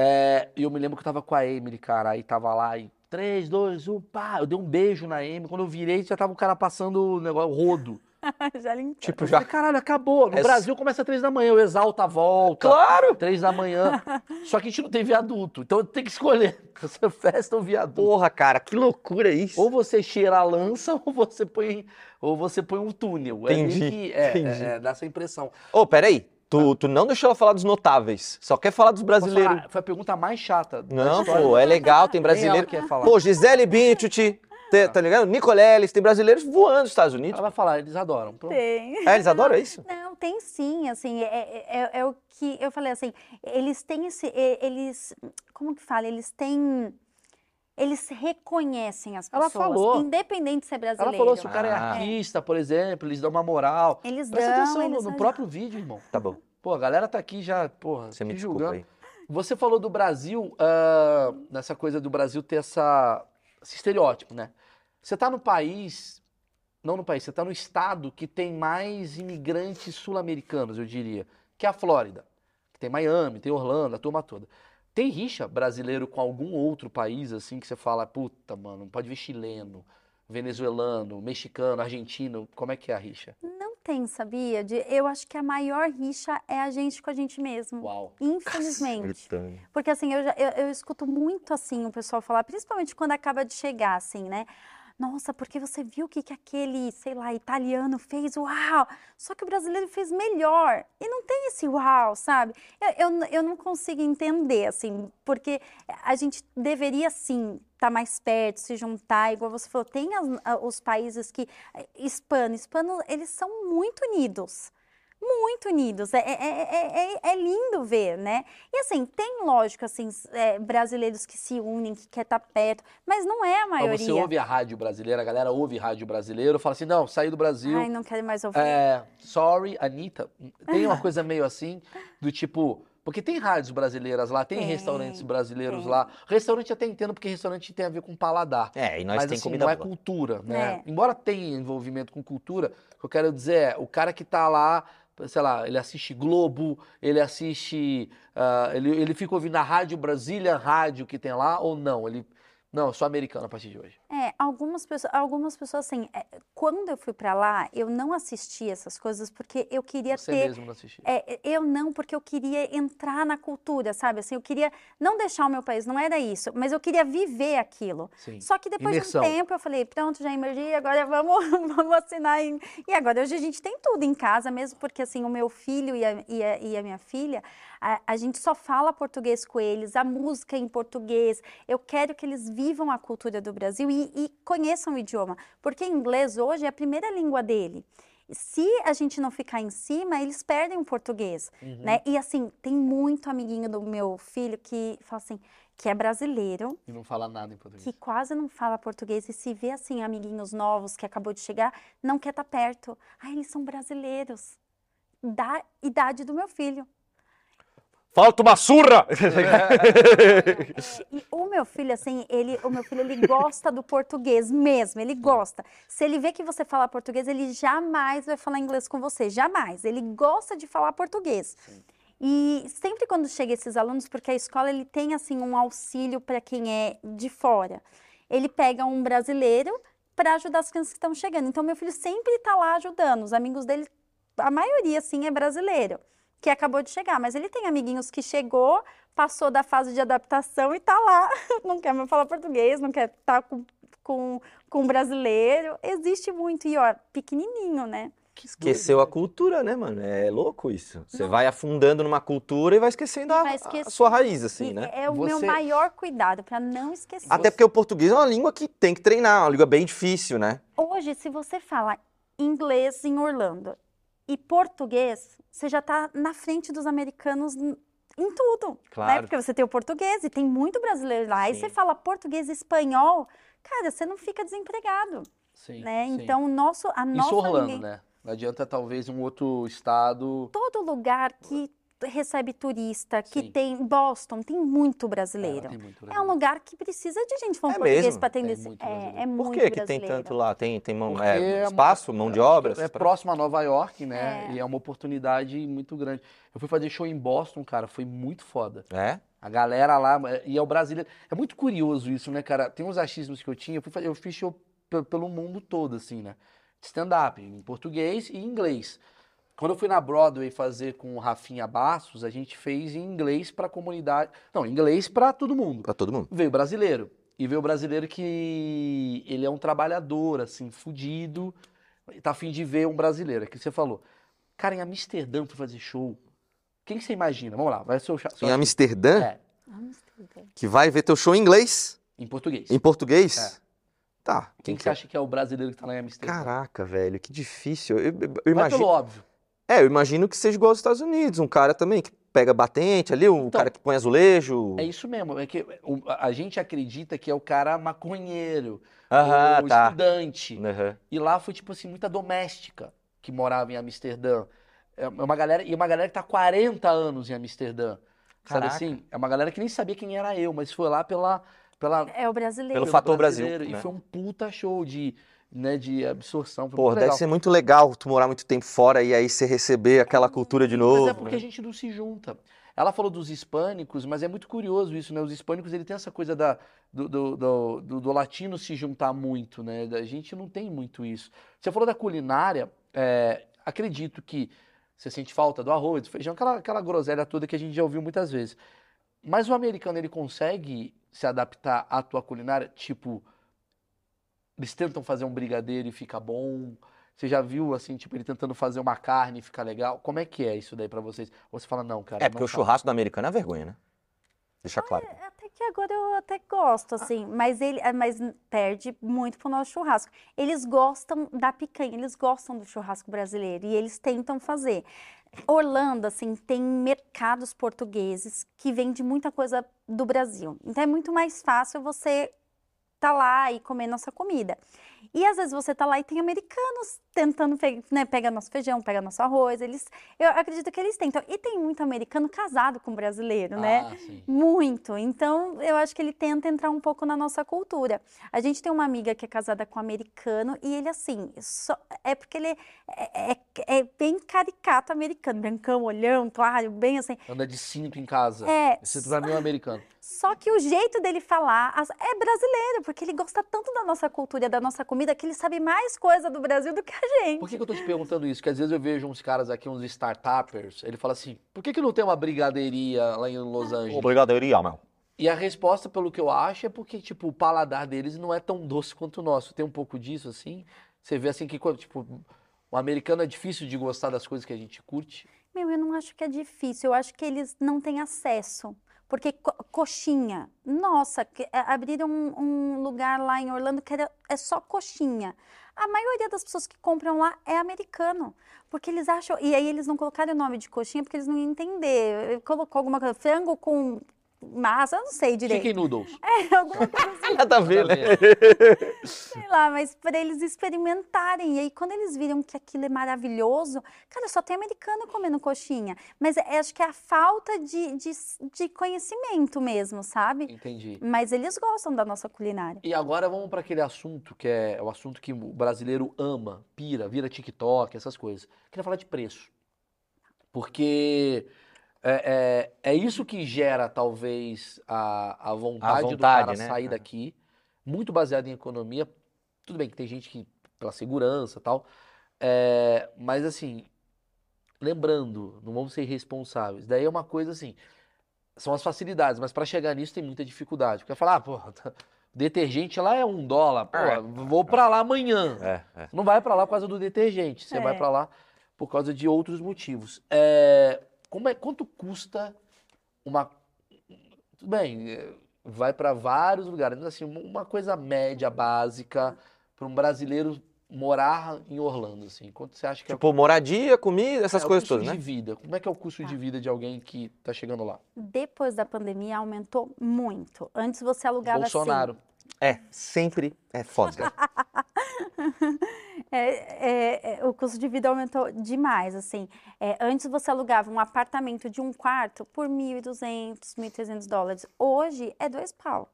É, e eu me lembro que eu tava com a Emily, cara, aí tava lá e 3, 2, 1, pá, eu dei um beijo na Emily, quando eu virei já tava o cara passando o negócio, o rodo. [laughs] Já limpou. Tipo, Eu já. falei, caralho, acabou. No É Brasil começa às três da manhã, o Exalta volta. Claro! Três da manhã. [laughs] Só que a gente não tem viaduto. Então tem que escolher. [laughs] Você festa ou viaduto. Porra, cara, que loucura isso. Ou você cheira a lança, ou você põe, ou você põe um túnel. É meio Entendi, que- é, entendi. é, é, dá essa impressão. Ô, peraí. Tu, tu não deixou ela falar dos notáveis. Só quer falar dos brasileiros. falar? Foi a pergunta mais chata. Não, pô, é legal, tem brasileiro. quer falar. Pô, Gisele Bündchen, te- tá ligado? Nicoleles, tem brasileiros voando nos Estados Unidos. Ela vai falar, eles adoram. Pronto. Tem. É, eles adoram isso? Não, tem sim, assim, é, é- é o que eu falei assim, eles têm esse, eles, como que fala, eles têm, eles reconhecem as Ela pessoas, falou. independente de ser brasileiro. Ela falou se o cara é Ah. artista, por exemplo, eles dão uma moral. Eles Presta dão, atenção no, eles no próprio vídeo, irmão. Tá bom. Pô, a galera tá aqui já, porra, Você me julgando. aí. Você falou do Brasil, ah, nessa coisa do Brasil ter essa, esse estereótipo, né? Você tá no país, não no país, você tá no estado que tem mais imigrantes sul-americanos, eu diria, que é a Flórida. Que tem Miami, tem Orlando, a turma toda. Tem rixa brasileiro com algum outro país, assim, que você fala, puta, mano, não pode ver chileno, venezuelano, mexicano, argentino, como é que é a rixa? Não tem, sabia? De- eu acho que a maior rixa é a gente com a gente mesmo. Uau. Infelizmente. [laughs] Porque assim, eu, já, eu, eu escuto muito assim o pessoal falar, principalmente quando acaba de chegar, assim, né? Nossa, porque você viu o que, que aquele, sei lá, italiano fez? Uau! Só que o brasileiro fez melhor. E não tem esse uau, sabe? Eu, eu, eu não consigo entender, assim, porque a gente deveria, sim, estar mais perto, se juntar, igual você falou, tem as- os países que. eh, Hispano, hispano, eles são muito unidos muito unidos. É, é, é, é- é lindo ver, né? E assim, tem lógico, assim, é, brasileiros que se unem, que quer estar perto, mas não é a Mas maioria. você ouve a rádio brasileira, a galera ouve rádio brasileiro, fala assim, não, saí do Brasil, Ai, não quero mais ouvir. é, sorry, Anitta. Tem uma coisa meio assim, do tipo... Porque tem rádios brasileiras lá, tem, Tem, restaurantes brasileiros tem. lá. Restaurante até entendo, porque restaurante tem a ver com paladar. É, e nós Mas tem assim, comida não é boa. cultura, né? É. Embora tenha envolvimento com cultura, o que eu quero dizer é, o cara que tá lá, sei lá, ele assiste Globo, ele assiste, ah, ele, ele fica ouvindo a rádio Brasília, rádio que tem lá, ou não? Ele, não, eu sou americano a partir de hoje. É, algumas pessoas, algumas pessoas assim, é, quando eu fui pra lá, eu não assisti essas coisas porque eu queria Você ter mesmo não assistiu. É, eu não, porque eu queria entrar na cultura, sabe? Assim, eu queria não deixar o meu país, não era isso, mas eu queria viver aquilo. Sim. Só que depois Imersão. de um tempo eu falei, pronto, já emergi, agora vamos, [laughs] vamos assinar. Em... E agora hoje a gente tem tudo em casa, mesmo porque assim, o meu filho e a, e a, e a minha filha, a, a gente só fala português com eles, a música é em português. Eu quero que eles vivam a cultura do Brasil e, e conheçam o idioma, porque inglês hoje é a primeira língua dele. Se a gente não ficar em cima, eles perdem o português, Uhum. né? E assim, tem muito amiguinho do meu filho que fala assim, que é brasileiro, E não fala nada em português. que quase não fala português e se vê assim amiguinhos novos que acabou de chegar, não quer estar perto. Ah, eles são brasileiros. Da idade do meu filho. Falta uma surra! [laughs] E o meu filho, assim, ele, o meu filho, ele gosta do português mesmo, ele gosta. Se ele vê que você fala português, ele jamais vai falar inglês com você, jamais. Ele gosta de falar português. E sempre quando chega esses alunos, porque a escola ele tem assim um auxílio para quem é de fora. Ele pega um brasileiro para ajudar as crianças que estão chegando. Então meu filho sempre está lá ajudando. Os amigos dele, a maioria assim é brasileiro, que acabou de chegar, mas ele tem amiguinhos que chegou, passou da fase de adaptação e tá lá, [laughs] não quer mais falar português, não quer estar com com, com brasileiro. Existe muito e ó, pequenininho, né? Esqueceu a cultura, né, mano? É louco isso. Você vai afundando numa cultura e vai esquecendo a, a sua raiz, assim, E né? É o meu Você- maior cuidado para não esquecer. Até porque o português é uma língua que tem que treinar, uma língua bem difícil, né? Hoje, se você fala inglês em Orlando e português, você já está na frente dos americanos em tudo, né? Claro. Porque você tem o português e tem muito brasileiro lá. E Sim. você fala português e espanhol, cara, você não fica desempregado, Sim, né? sim. Então, o nosso, a nossa Isso Orlando, língua- né? Não adianta talvez um outro estado. todo lugar que recebe turista, que Sim. tem Boston, tem muito É, brasileiro. tem muito É um brasileiro. lugar que precisa de gente falando É português para atender. Tem muito é, brasileiro. é muito Por que, que tem brasileiro. tanto lá? Tem, tem mão, é, é espaço, mão de obra? É próximo a Nova York, né? É. E é uma oportunidade muito grande. Eu fui fazer show em Boston, cara, foi muito foda. É? A galera lá, e é o brasileiro. É muito curioso isso, né, cara? Tem uns achismos que eu tinha, eu, fui fazer, eu fiz show pe- pelo mundo todo, assim, né? stand-up, em português e em inglês. Quando eu fui na Broadway fazer com o Rafinha Bastos, a gente fez em inglês para a comunidade. Não, inglês para todo mundo. Pra todo mundo. Veio brasileiro. E veio brasileiro que ele é um trabalhador, assim, fudido. e Tá afim de ver um brasileiro. É que você falou. Cara, em Amsterdã pra fazer show. Quem que você imagina? Vamos lá, vai ser o Em Amsterdã, É, que vai ver teu show em inglês, em português. em português? É. Tá. Quem que você acha que é o brasileiro que tá lá em Amsterdã? Caraca, velho, que difícil. Eu, eu- eu Vai imagino. pelo óbvio. É, eu imagino que seja igual aos Estados Unidos, um cara também que pega batente ali, um Então, cara que põe azulejo. É isso mesmo. É que o- a gente acredita que é o cara maconheiro, Aham, o tá. estudante. Aham. E lá foi, tipo assim, muita doméstica que morava em Amsterdã. É uma galera, e uma galera que tá há 40 anos em Amsterdã. Sabe Caraca. assim? É uma galera que nem sabia quem era eu, mas foi lá pela, pela, É o brasileiro. Pelo pelo fator Brasil, brasileiro. né? E foi um puta show de, né, de absorção. Foi Pô, deve ser muito legal tu morar muito tempo fora e aí você receber aquela cultura de novo. Mas é porque né? a gente não se junta. Ela falou dos hispânicos, mas é muito curioso isso, né? Os hispânicos, ele tem essa coisa da, do, do, do, do- do latino se juntar muito, né? A gente não tem muito isso. Você falou da culinária, é, acredito que você sente falta do arroz, do feijão, aquela, aquela groselha toda que a gente já ouviu muitas vezes. Mas o americano, ele consegue se adaptar à tua culinária? Tipo, eles tentam fazer um brigadeiro e fica bom? Você já viu, assim, tipo, ele tentando fazer uma carne e ficar legal? Como é que é isso daí pra vocês? Ou você fala, não, cara, É porque não o churrasco do americano é vergonha, né? Deixa claro. Até que agora eu até gosto, assim, mas ele é, mas perde muito pro nosso churrasco. Eles gostam da picanha, eles gostam do churrasco brasileiro e eles tentam fazer. Orlando, assim, tem mercados portugueses que vendem muita coisa do Brasil. Então é muito mais fácil você tá lá e comer nossa comida. E às vezes você tá lá e tem americanos tentando, pe- né, pega nosso feijão, pega nosso arroz, eles, eu acredito que eles tentam. E tem muito americano casado com brasileiro, né? Ah, sim. Muito. Então, eu acho que ele tenta entrar um pouco na nossa cultura. A gente tem uma amiga que é casada com um americano e ele, assim, só, é porque ele é, é- é bem caricato americano, brancão, olhão, claro, bem assim. Anda de cinto em casa. É, Esse pra mim é um americano. só que o jeito dele falar é brasileiro, porque ele gosta tanto da nossa cultura, da nossa comida, que ele sabe mais coisa do Brasil do que a gente. Por que, que eu tô te perguntando isso? Porque às vezes eu vejo uns caras aqui, uns startuppers, ele fala assim, por que, que não tem uma brigadeiria lá em Los Angeles? Obrigadeiria, meu. E a resposta, pelo que eu acho, é porque, tipo, o paladar deles não é tão doce quanto o nosso. Tem um pouco disso, assim? Você vê, assim, que, quando, tipo, o americano é difícil de gostar das coisas que a gente curte. Meu, eu não acho que é difícil, eu acho que eles não têm acesso. Porque co- coxinha, nossa, que- é, abriram um, um lugar lá em Orlando que era, é só coxinha. A maioria das pessoas que compram lá é americano, porque eles acham. E aí eles não colocaram o nome de coxinha porque eles não iam entender. Colocou alguma coisa, frango com massa, eu não sei direito. Chicken noodles. [laughs] É, alguma coisa [laughs] assim. Nada a ver, né? [laughs] Sei lá, mas para eles experimentarem. E aí, quando eles viram que aquilo é maravilhoso, cara, só tem americano comendo coxinha. Mas é- acho que é a falta de, de, de conhecimento mesmo, sabe? Entendi. Mas eles gostam da nossa culinária. E agora vamos para aquele assunto que é o assunto que o brasileiro ama, pira, vira TikTok, essas coisas. Queria falar de preço. Porque é, é, é isso que gera, talvez, a, a vontade, do vontade, cara né? sair É. daqui, muito baseado em economia. Tudo bem que tem gente que, pela segurança e tal, é, mas assim, lembrando, não vamos ser irresponsáveis. Daí é uma coisa assim, são as facilidades, mas para chegar nisso tem muita dificuldade. Porque falar, ah, pô, [laughs] detergente lá é um dólar, pô, É. vou para lá amanhã. É. Não vai para lá por causa do detergente, você vai para lá por causa de outros motivos. É, como é, quanto custa uma. Tudo bem, é, vai para vários lugares, mas assim, uma coisa média, básica, para um brasileiro morar em Orlando, assim. Quanto você acha que é, Tipo, moradia, comida, essas é coisas custo todas, de né? vida? Como é que é o custo de vida de alguém que tá chegando lá? Depois da pandemia, aumentou muito. Antes você alugava Bolsonaro. É, sempre é foda. [laughs] É, é, é, o custo de vida aumentou demais, assim. É, antes você alugava um apartamento de um quarto por 1.200, 1.300 dólares. Hoje é dois pau.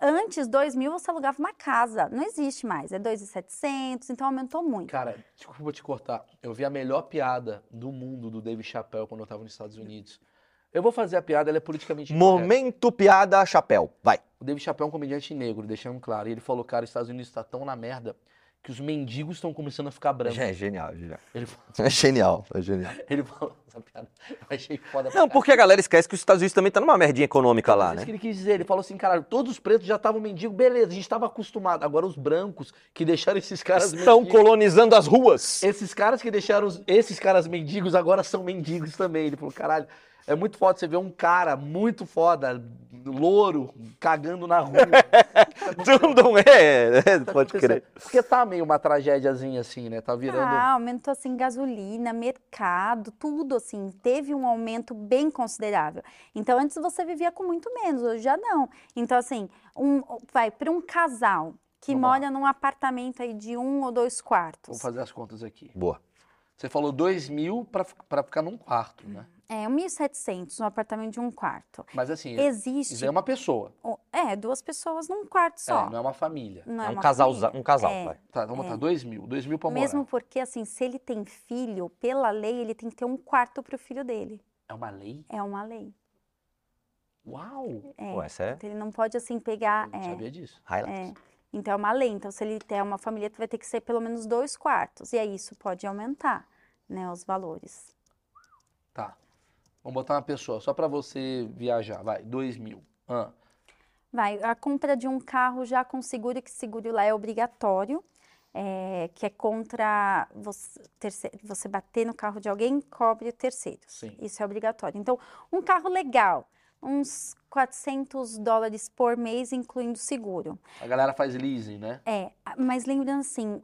Antes, 2 mil, você alugava uma casa. Não existe mais. É 2.700, então aumentou muito. Cara, desculpa te cortar. Eu vi a melhor piada do mundo do Dave Chappelle quando eu tava nos Estados Unidos. Eu vou fazer a piada, ela é politicamente incorreta. Momento piada chapéu. Vai. O Dave Chappelle é um comediante negro, deixando claro. E ele falou, cara, os Estados Unidos está tão na merda que os mendigos estão começando a ficar brancos. É genial, genial. Falou, [laughs] É genial, é genial. [laughs] ele falou essa piada, eu achei foda Não, caralho. porque a galera esquece que os Estados Unidos também tá numa merdinha econômica lá, Isso né? que ele quis dizer. Ele falou assim, cara, todos os pretos já estavam mendigos, beleza, a gente estava acostumado. Agora os brancos que deixaram esses caras Estão mendigos- colonizando as ruas. Esses caras que deixaram os- esses caras mendigos agora são mendigos também. Ele falou, caralho, é muito foda você ver um cara muito foda, louro, cagando na rua. [laughs] Tudo é, é, pode crer. Porque tá meio uma tragédiazinha assim, né? Tá virando. Ah, aumentou assim gasolina, mercado, tudo assim, teve um aumento bem considerável. Então antes você vivia com muito menos, hoje já não. Então assim, um, vai para um casal que Vamos lá. mora num apartamento aí de um ou dois Vou quartos. fazer as contas aqui. Boa. Você falou 2 mil pra ficar num quarto, né? É, 1.700 no apartamento de um quarto. Mas assim, Existe, isso é uma pessoa. é, duas pessoas num quarto só. É, não é uma família. Não É um uma casal, família. um casal, É. vai. Tá, vamos botar 2 mil. 2 mil pra morar. Mesmo porque, assim, se ele tem filho, pela lei, ele tem que ter um quarto para o filho dele. É uma lei? É uma lei. Uau! É. Pô, essa é Então, ele não pode, assim, pegar. Eu não é, sabia disso. highlights. é. Então, é uma lei. Então, se ele tem uma família, vai ter que ser pelo menos dois quartos. E aí, isso pode aumentar, né, os valores. Tá. Vamos botar uma pessoa, só pra você viajar. Vai, 2 mil. Ah, Vai, a compra de um carro já com seguro, que seguro lá é obrigatório, é, que é contra você, terce- você bater no carro de alguém, cobre o terceiro. Sim. Isso é obrigatório. Então, um carro legal, uns 400 dólares por mês, incluindo seguro. a galera faz leasing, né? É, mas lembrando assim,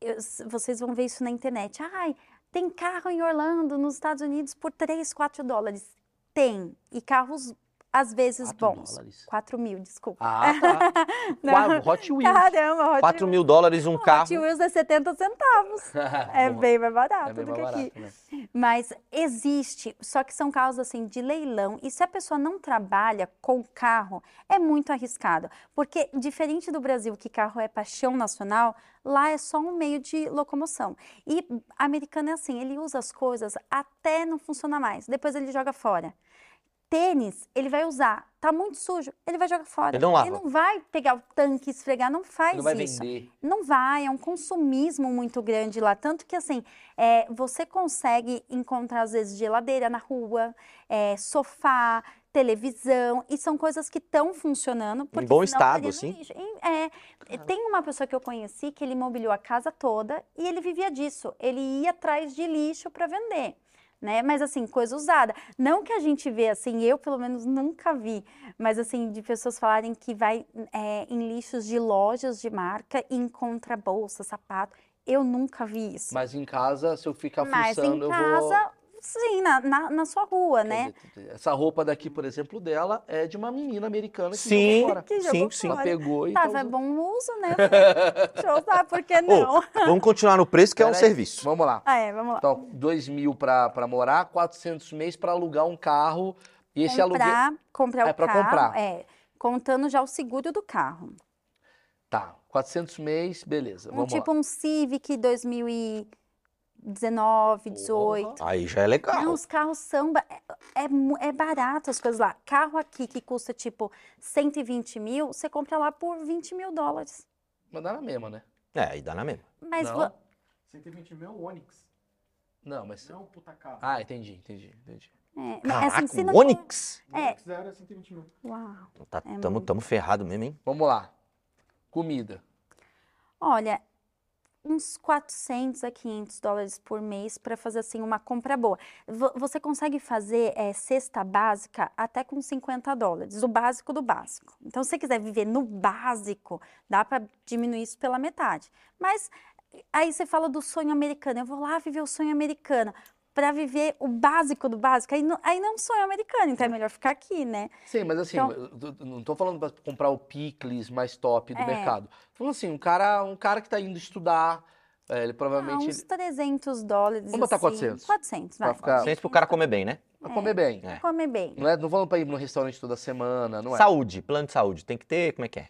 eu- vocês vão ver isso na internet. Ai, tem carro em Orlando, nos Estados Unidos, por 3, 4 dólares. Tem. E carros, às vezes, bons. dólares? 4 mil, desculpa. Ah, tá. [laughs] Não. Hot Wheels. Caramba, Hot 4 Wheels- mil dólares um Hot carro. Wheels é 70 centavos. [laughs] É bem mais barato é bem do que aqui. barato, né? Mas existe, só que são casos assim de leilão. E se a pessoa não trabalha com carro, é muito arriscado. Porque, diferente do Brasil, que carro é paixão nacional, lá é só um meio de locomoção. E americano é assim, ele usa as coisas até não funcionar mais. Depois ele joga fora. Tênis, ele vai usar, tá muito sujo, ele vai jogar fora. Ele não lava. Ele não vai pegar o tanque e esfregar, não faz não vai isso. vender. Não vai, é um consumismo muito grande lá. Tanto que, assim, é, você consegue encontrar, às vezes, geladeira na rua, é, sofá, televisão, e são coisas que estão funcionando. porque bom senão estado, estaria no assim? lixo. E, é, tem uma pessoa que eu conheci que ele mobiliou a casa toda e ele vivia disso. Ele ia atrás de lixo para vender. Né? Mas assim, coisa usada. Não que a gente vê assim, eu pelo menos nunca vi, mas assim, de pessoas falarem que vai é, em lixos de lojas de marca e encontra bolsa, sapato. Eu nunca vi isso. Mas em casa, se eu ficar Mas fuçando, em eu vou. Sim, na, na, na sua rua, Quer né? dizer, Essa roupa daqui, por exemplo, dela é de uma menina americana que Sim. jogou fora. Que Sim, jogou sim. Ela fora. pegou e Tá, tá vai usando. bom uso, né? Deixa eu usar, por que Ô, não? vamos continuar no preço, que é um Peraí, serviço. Vamos lá. Ah, é, vamos lá. Então, 2 mil pra, pra morar, 400 mês pra alugar um carro. E esse aluguel. comprar, comprar É o pra carro, comprar. é, contando já o seguro do carro. Tá, 400 mês, beleza. Um Vamos tipo lá. um Civic 2019, 18. Aí já é legal. Não, os carros são. ba- É, é, é barato as coisas lá. Carro aqui que custa tipo 120 mil, você compra lá por 20 mil dólares. Mandar na mesma, né? É, aí dá na mesma. Mas Não. vo- 120 mil Onix. Não, mas. Não é um puta carro. Ah, entendi, entendi, entendi. é, Caraca, assim, se não o Onix? O é. Onix zero é 120 mil. Uau. Tá, É tamo, muito. tamo ferrado mesmo, hein? Vamos lá. Comida. Olha, uns 400 a 500 dólares por mês para fazer assim uma compra boa. Vo- Você consegue fazer eh, cesta básica até com 50 dólares, o básico do básico. Então, se você quiser viver no básico, dá para diminuir isso pela metade. Mas aí você fala do sonho americano. Eu vou lá viver o sonho americano. Para viver o básico do básico, aí não, aí não um sonho americano, então é melhor ficar aqui, né? Sim, mas assim, Então- eu não tô falando pra comprar o picles mais top do É. mercado. Falando assim, um cara, um cara que tá indo estudar, é, ele Ah, provavelmente uns 300 dólares. Vamos botar assim. 400. 400, vai. Pra ficar- Sempre pro cara comer bem, né? vai comer bem. É. Comer bem. Não é, não falando pra ir no restaurante toda semana, não é? Saúde, plano de saúde. Tem que ter, como é que é?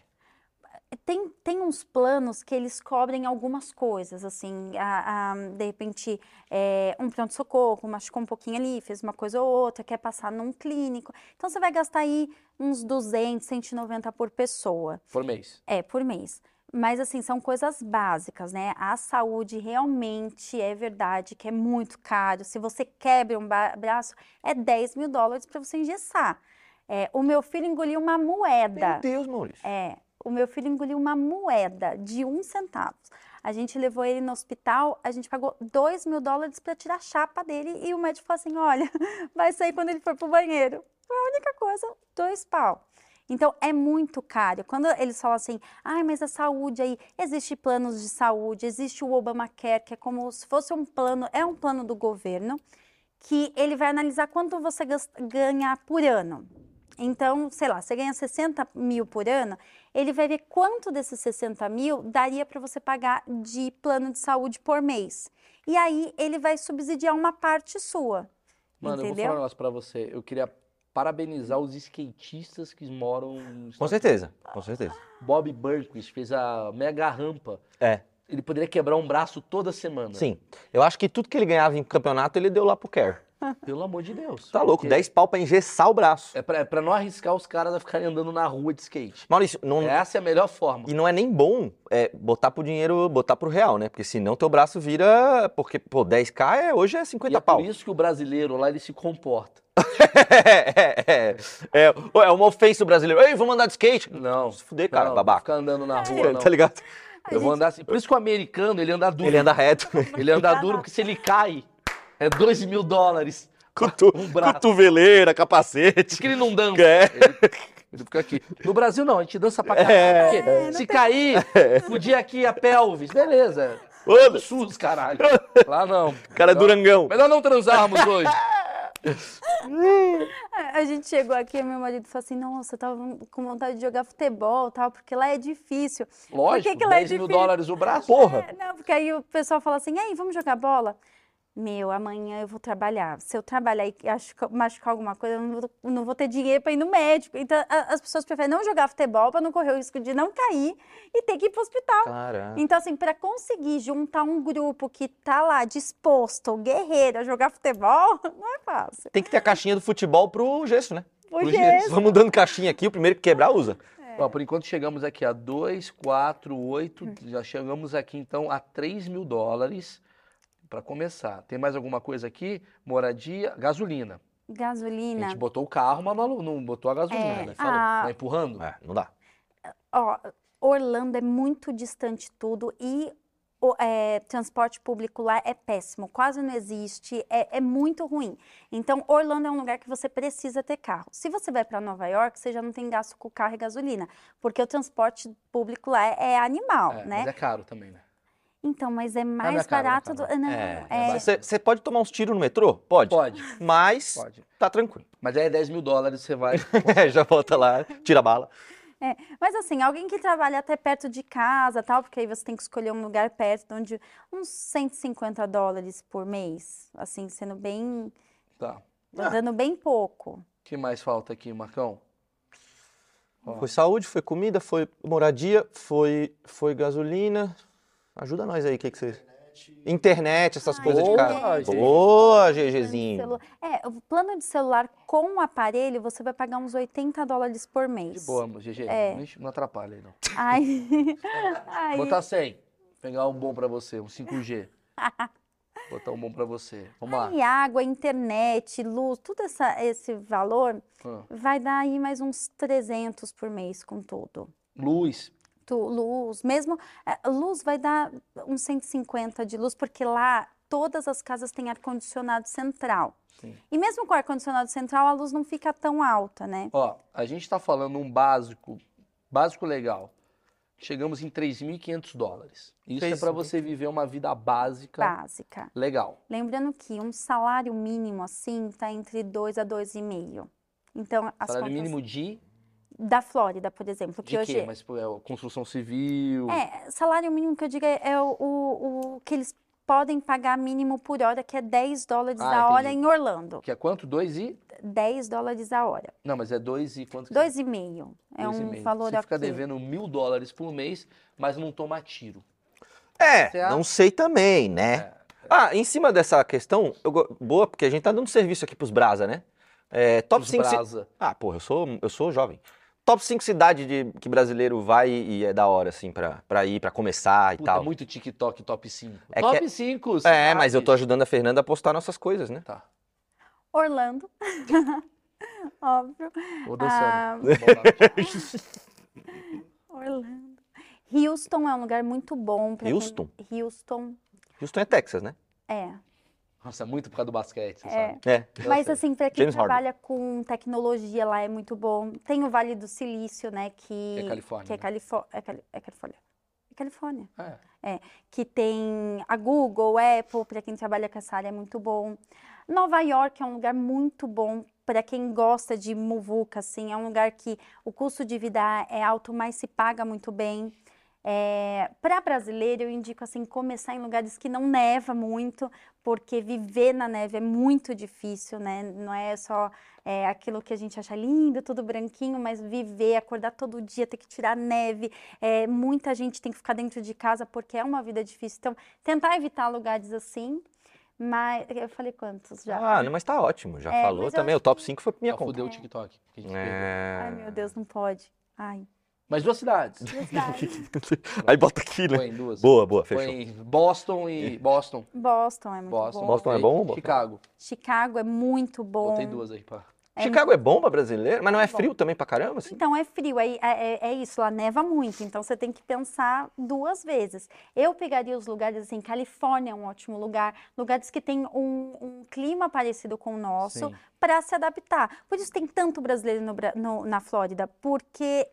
Tem, tem uns planos que eles cobrem algumas coisas, assim, a- a- de repente, é, um pronto-socorro, machucou um pouquinho ali, fez uma coisa ou outra, quer passar num clínico. Então, você vai gastar aí uns 200, 190 por pessoa, Por mês. é, por mês. Mas assim, são coisas básicas, né? A saúde realmente é verdade que é muito caro. Se você quebra um braço, é 10 mil dólares para você engessar. É, o meu filho engoliu uma moeda. Meu Deus, Maurício. É, o meu filho engoliu uma moeda de um centavo. A gente levou ele no hospital, a gente pagou dois mil dólares para tirar a chapa dele e o médico falou assim: olha, [laughs] vai sair quando ele for pro banheiro. Foi a única coisa, dois pau. Então é muito caro. Quando eles falam assim, ai, mas a saúde aí, existe planos de saúde, existe o Obamacare, que é como se fosse um plano, é um plano do governo, que ele vai analisar quanto você gas- ganha por ano. Então, sei lá, você ganha 60 mil por ano, ele vai ver quanto desses 60 mil daria para você pagar de plano de saúde por mês. E aí ele vai subsidiar uma parte sua. Mano, eu vou falar um entendeu? negócio pra você. Eu queria parabenizar os skatistas que moram nos Com certeza, com certeza. Bob Burquist fez a mega rampa. É, Ele poderia quebrar um braço toda semana. sim. Eu acho que tudo que ele ganhava em campeonato, ele deu lá pro Care. Pelo amor de Deus. Tá louco, Porque 10 pau pra engessar o braço. É pra, é pra não arriscar os caras a ficarem andando na rua de skate. Maurício, não, Essa é a melhor forma. E não é nem bom é, botar pro dinheiro, botar pro real, né? Porque senão teu braço vira. Porque, pô, 10k é, hoje é 50 E é pau. por isso que o brasileiro lá ele se comporta. [laughs] é, é, é, é uma ofensa o brasileiro. Ei, vamos andar de skate. Não. Se fuder, cara, não, babaca. Ficar andando na [laughs] rua, não. tá ligado? Eu vou andar assim. Por isso que o americano, ele anda duro. Ele anda reto. Ele anda duro, porque se ele cai, é 2 mil dólares. Cotu- Um braço. cotoveleira, capacete. isso que ele não dança. É. Ele, ele fica aqui. No Brasil, não, a gente dança pra caralho. É. Porque se cair, fudir aqui a pelvis, beleza. Foda. SUS, caralho. [laughs] Lá não. Cara, é durangão. Melhor não transarmos hoje. [laughs] A gente chegou aqui e meu marido falou assim: Nossa, eu tava com vontade de jogar futebol tal, porque lá é difícil. Lógico, Por que que lá é 10 mil dólares o braço. Porra. É, não, porque aí o pessoal fala assim: Ei, vamos jogar bola? Meu, amanhã eu vou trabalhar. Se eu trabalhar e acho machucar alguma coisa, eu não vou, não vou ter dinheiro para ir no médico. Então, a- as pessoas preferem não jogar futebol para não correr o risco de não cair e ter que ir para o hospital. Caraca. Então, assim, para conseguir juntar um grupo que tá lá disposto, guerreiro, a jogar futebol, [laughs] não é fácil. Tem que ter a caixinha do futebol pro gesso, né? Por Pro gesso. gesso. Vamos dando caixinha aqui, o primeiro que quebrar usa. Ó, por enquanto chegamos aqui a 2, 4, 8. Já chegamos aqui então a 3 mil dólares para começar. Tem mais alguma coisa aqui? Moradia, gasolina. A Gasolina. gente botou o carro, mas não, não botou a gasolina, É, né? Falou, a- tá empurrando? É, não dá. Ó, Orlando é muito distante tudo e o é, transporte público lá é péssimo, quase não existe, é, é muito ruim. Então, Orlando é um lugar que você precisa ter carro. Se você vai para Nova York, você já não tem gasto com carro e gasolina, porque o transporte público lá é, é animal, É, né? Mas é caro também, né? Então, mas é é mais é barato do. Não, É, é- Você você pode tomar uns tiros no metrô? Pode. Pode, Mas pode. tá tranquilo. Mas aí é 10 mil dólares, você vai. [laughs] Já volta lá, tira a bala. É, mas assim, alguém que trabalha até perto de casa, tal, porque aí você tem que escolher um lugar perto, onde uns 150 dólares por mês, assim, sendo bem, Tá. dando bem pouco. O que mais falta aqui, Marcão? Ó. Foi saúde, foi comida, foi moradia, foi, foi gasolina. Ajuda nós aí, o que, que você. Internet, essas Ai, coisas de boa, casa. gente. Boa, de GGzinho. É, o plano de celular com o aparelho, você vai pagar uns 80 dólares por mês. De boa, GG. É. Não atrapalha aí, não. Aí, [laughs] aí, Botar 100. Pegar um bom pra você, um 5G. Botar um bom pra você. Vamos lá. aí água, internet, luz, tudo essa, esse valor Ah. vai dar aí mais uns 300 por mês com tudo. Luz. Luz, mesmo é, luz vai dar uns 150 de luz, porque lá todas as casas têm ar-condicionado central. Sim. E mesmo com ar-condicionado central, a luz não fica tão alta, né? Ó, a gente tá falando um básico, básico legal. Chegamos em 3.500 dólares. Isso é Três pra mil. você viver uma vida básica Básica. legal. Lembrando que um salário mínimo assim está entre 2 a 2,5. Então, as Salário contas mínimo de, da Flórida, por exemplo, que de hoje quê? Mas é construção civil. É, salário mínimo que eu digo é, é o, o, o que eles podem pagar mínimo por hora, que é 10 dólares Ah, a hora entendi. em Orlando. Que é quanto? 2 e? 10 dólares a hora. Não, mas é 2 e quanto? que 2,5 é Dois e um meio. valor Você fica ok. devendo mil dólares por mês, mas não toma tiro. É, não sei também, né? Ah, em cima dessa questão, eu boa, porque a gente tá dando serviço aqui pros Brasa, né? É, top Os 5. brasa. Ah, porra, eu sou, eu sou jovem. Top 5 cidades de, que brasileiro vai e é da hora, assim, pra, pra ir, pra começar e Puta, tal. muito TikTok top 5. É top que- 5, É, mas eu tô ajudando a Fernanda a postar nossas coisas, né? Tá, Orlando. [laughs] Óbvio. vou Ah, dançando. Lá. [laughs] Orlando. Houston é um lugar muito bom para Houston? Houston. Houston é Texas, né? É. Nossa, é muito por causa do basquete, você É. sabe. É. Mas sei. assim, para quem James Harden. trabalha com tecnologia lá é muito bom. Tem o Vale do Silício, né? Que, Que é Califórnia, Que é, né? Califó é, Cali- é Califórnia. É Califórnia. É. Que tem a Google, Apple, para quem trabalha com essa área é muito bom. Nova York é um lugar muito bom para quem gosta de muvuca, assim. É um lugar que o custo de vida é alto, mas se paga muito bem. Para brasileiro, eu indico assim começar em lugares que não neva muito, porque viver na neve é muito difícil, né? Não é só é, aquilo que a gente acha lindo, tudo branquinho, mas viver, acordar todo dia, ter que tirar neve, é, muita gente tem que ficar dentro de casa porque é uma vida difícil. Então, tentar evitar lugares assim. Mas eu falei quantos já? Ah, não, mas tá ótimo. Já É, falou também. O top que- 5 foi pra minha conta. fudeu o TikTok. que a gente perdeu. É... Ai, meu Deus, não pode. Ai, Mas duas cidades. [laughs] Aí bota aqui, né? Foi em duas. Boa, boa, Foi fechou. em Boston e Boston. Boston é muito Boston. bom. Boston é E bom ou bom? Chicago. Chicago é muito bom. Botei duas aí, pá. É Chicago é bom pra brasileiro, mas não é bom. frio também pra caramba, assim? Então é frio, é, é, é isso, lá neva muito, então você tem que pensar duas vezes. Eu pegaria os lugares assim, Califórnia é um ótimo lugar, lugares que têm um, um clima parecido com o nosso, para se adaptar. Por isso tem tanto brasileiro no no- na Flórida, porque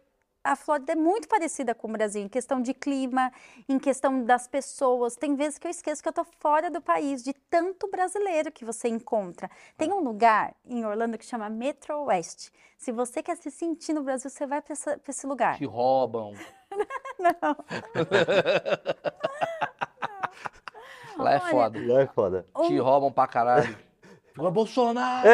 a Flórida é muito parecida com o Brasil em questão de clima, em questão das pessoas. Tem vezes que eu esqueço que eu tô fora do país, de tanto brasileiro que você encontra. Tem um lugar em Orlando que chama Metro West. Se você quer se sentir no Brasil, você vai para esse lugar. Te roubam. [laughs] [laughs] Lá é Olha, foda. Lá é foda. Te roubam pra caralho. Fala, Bolsonaro!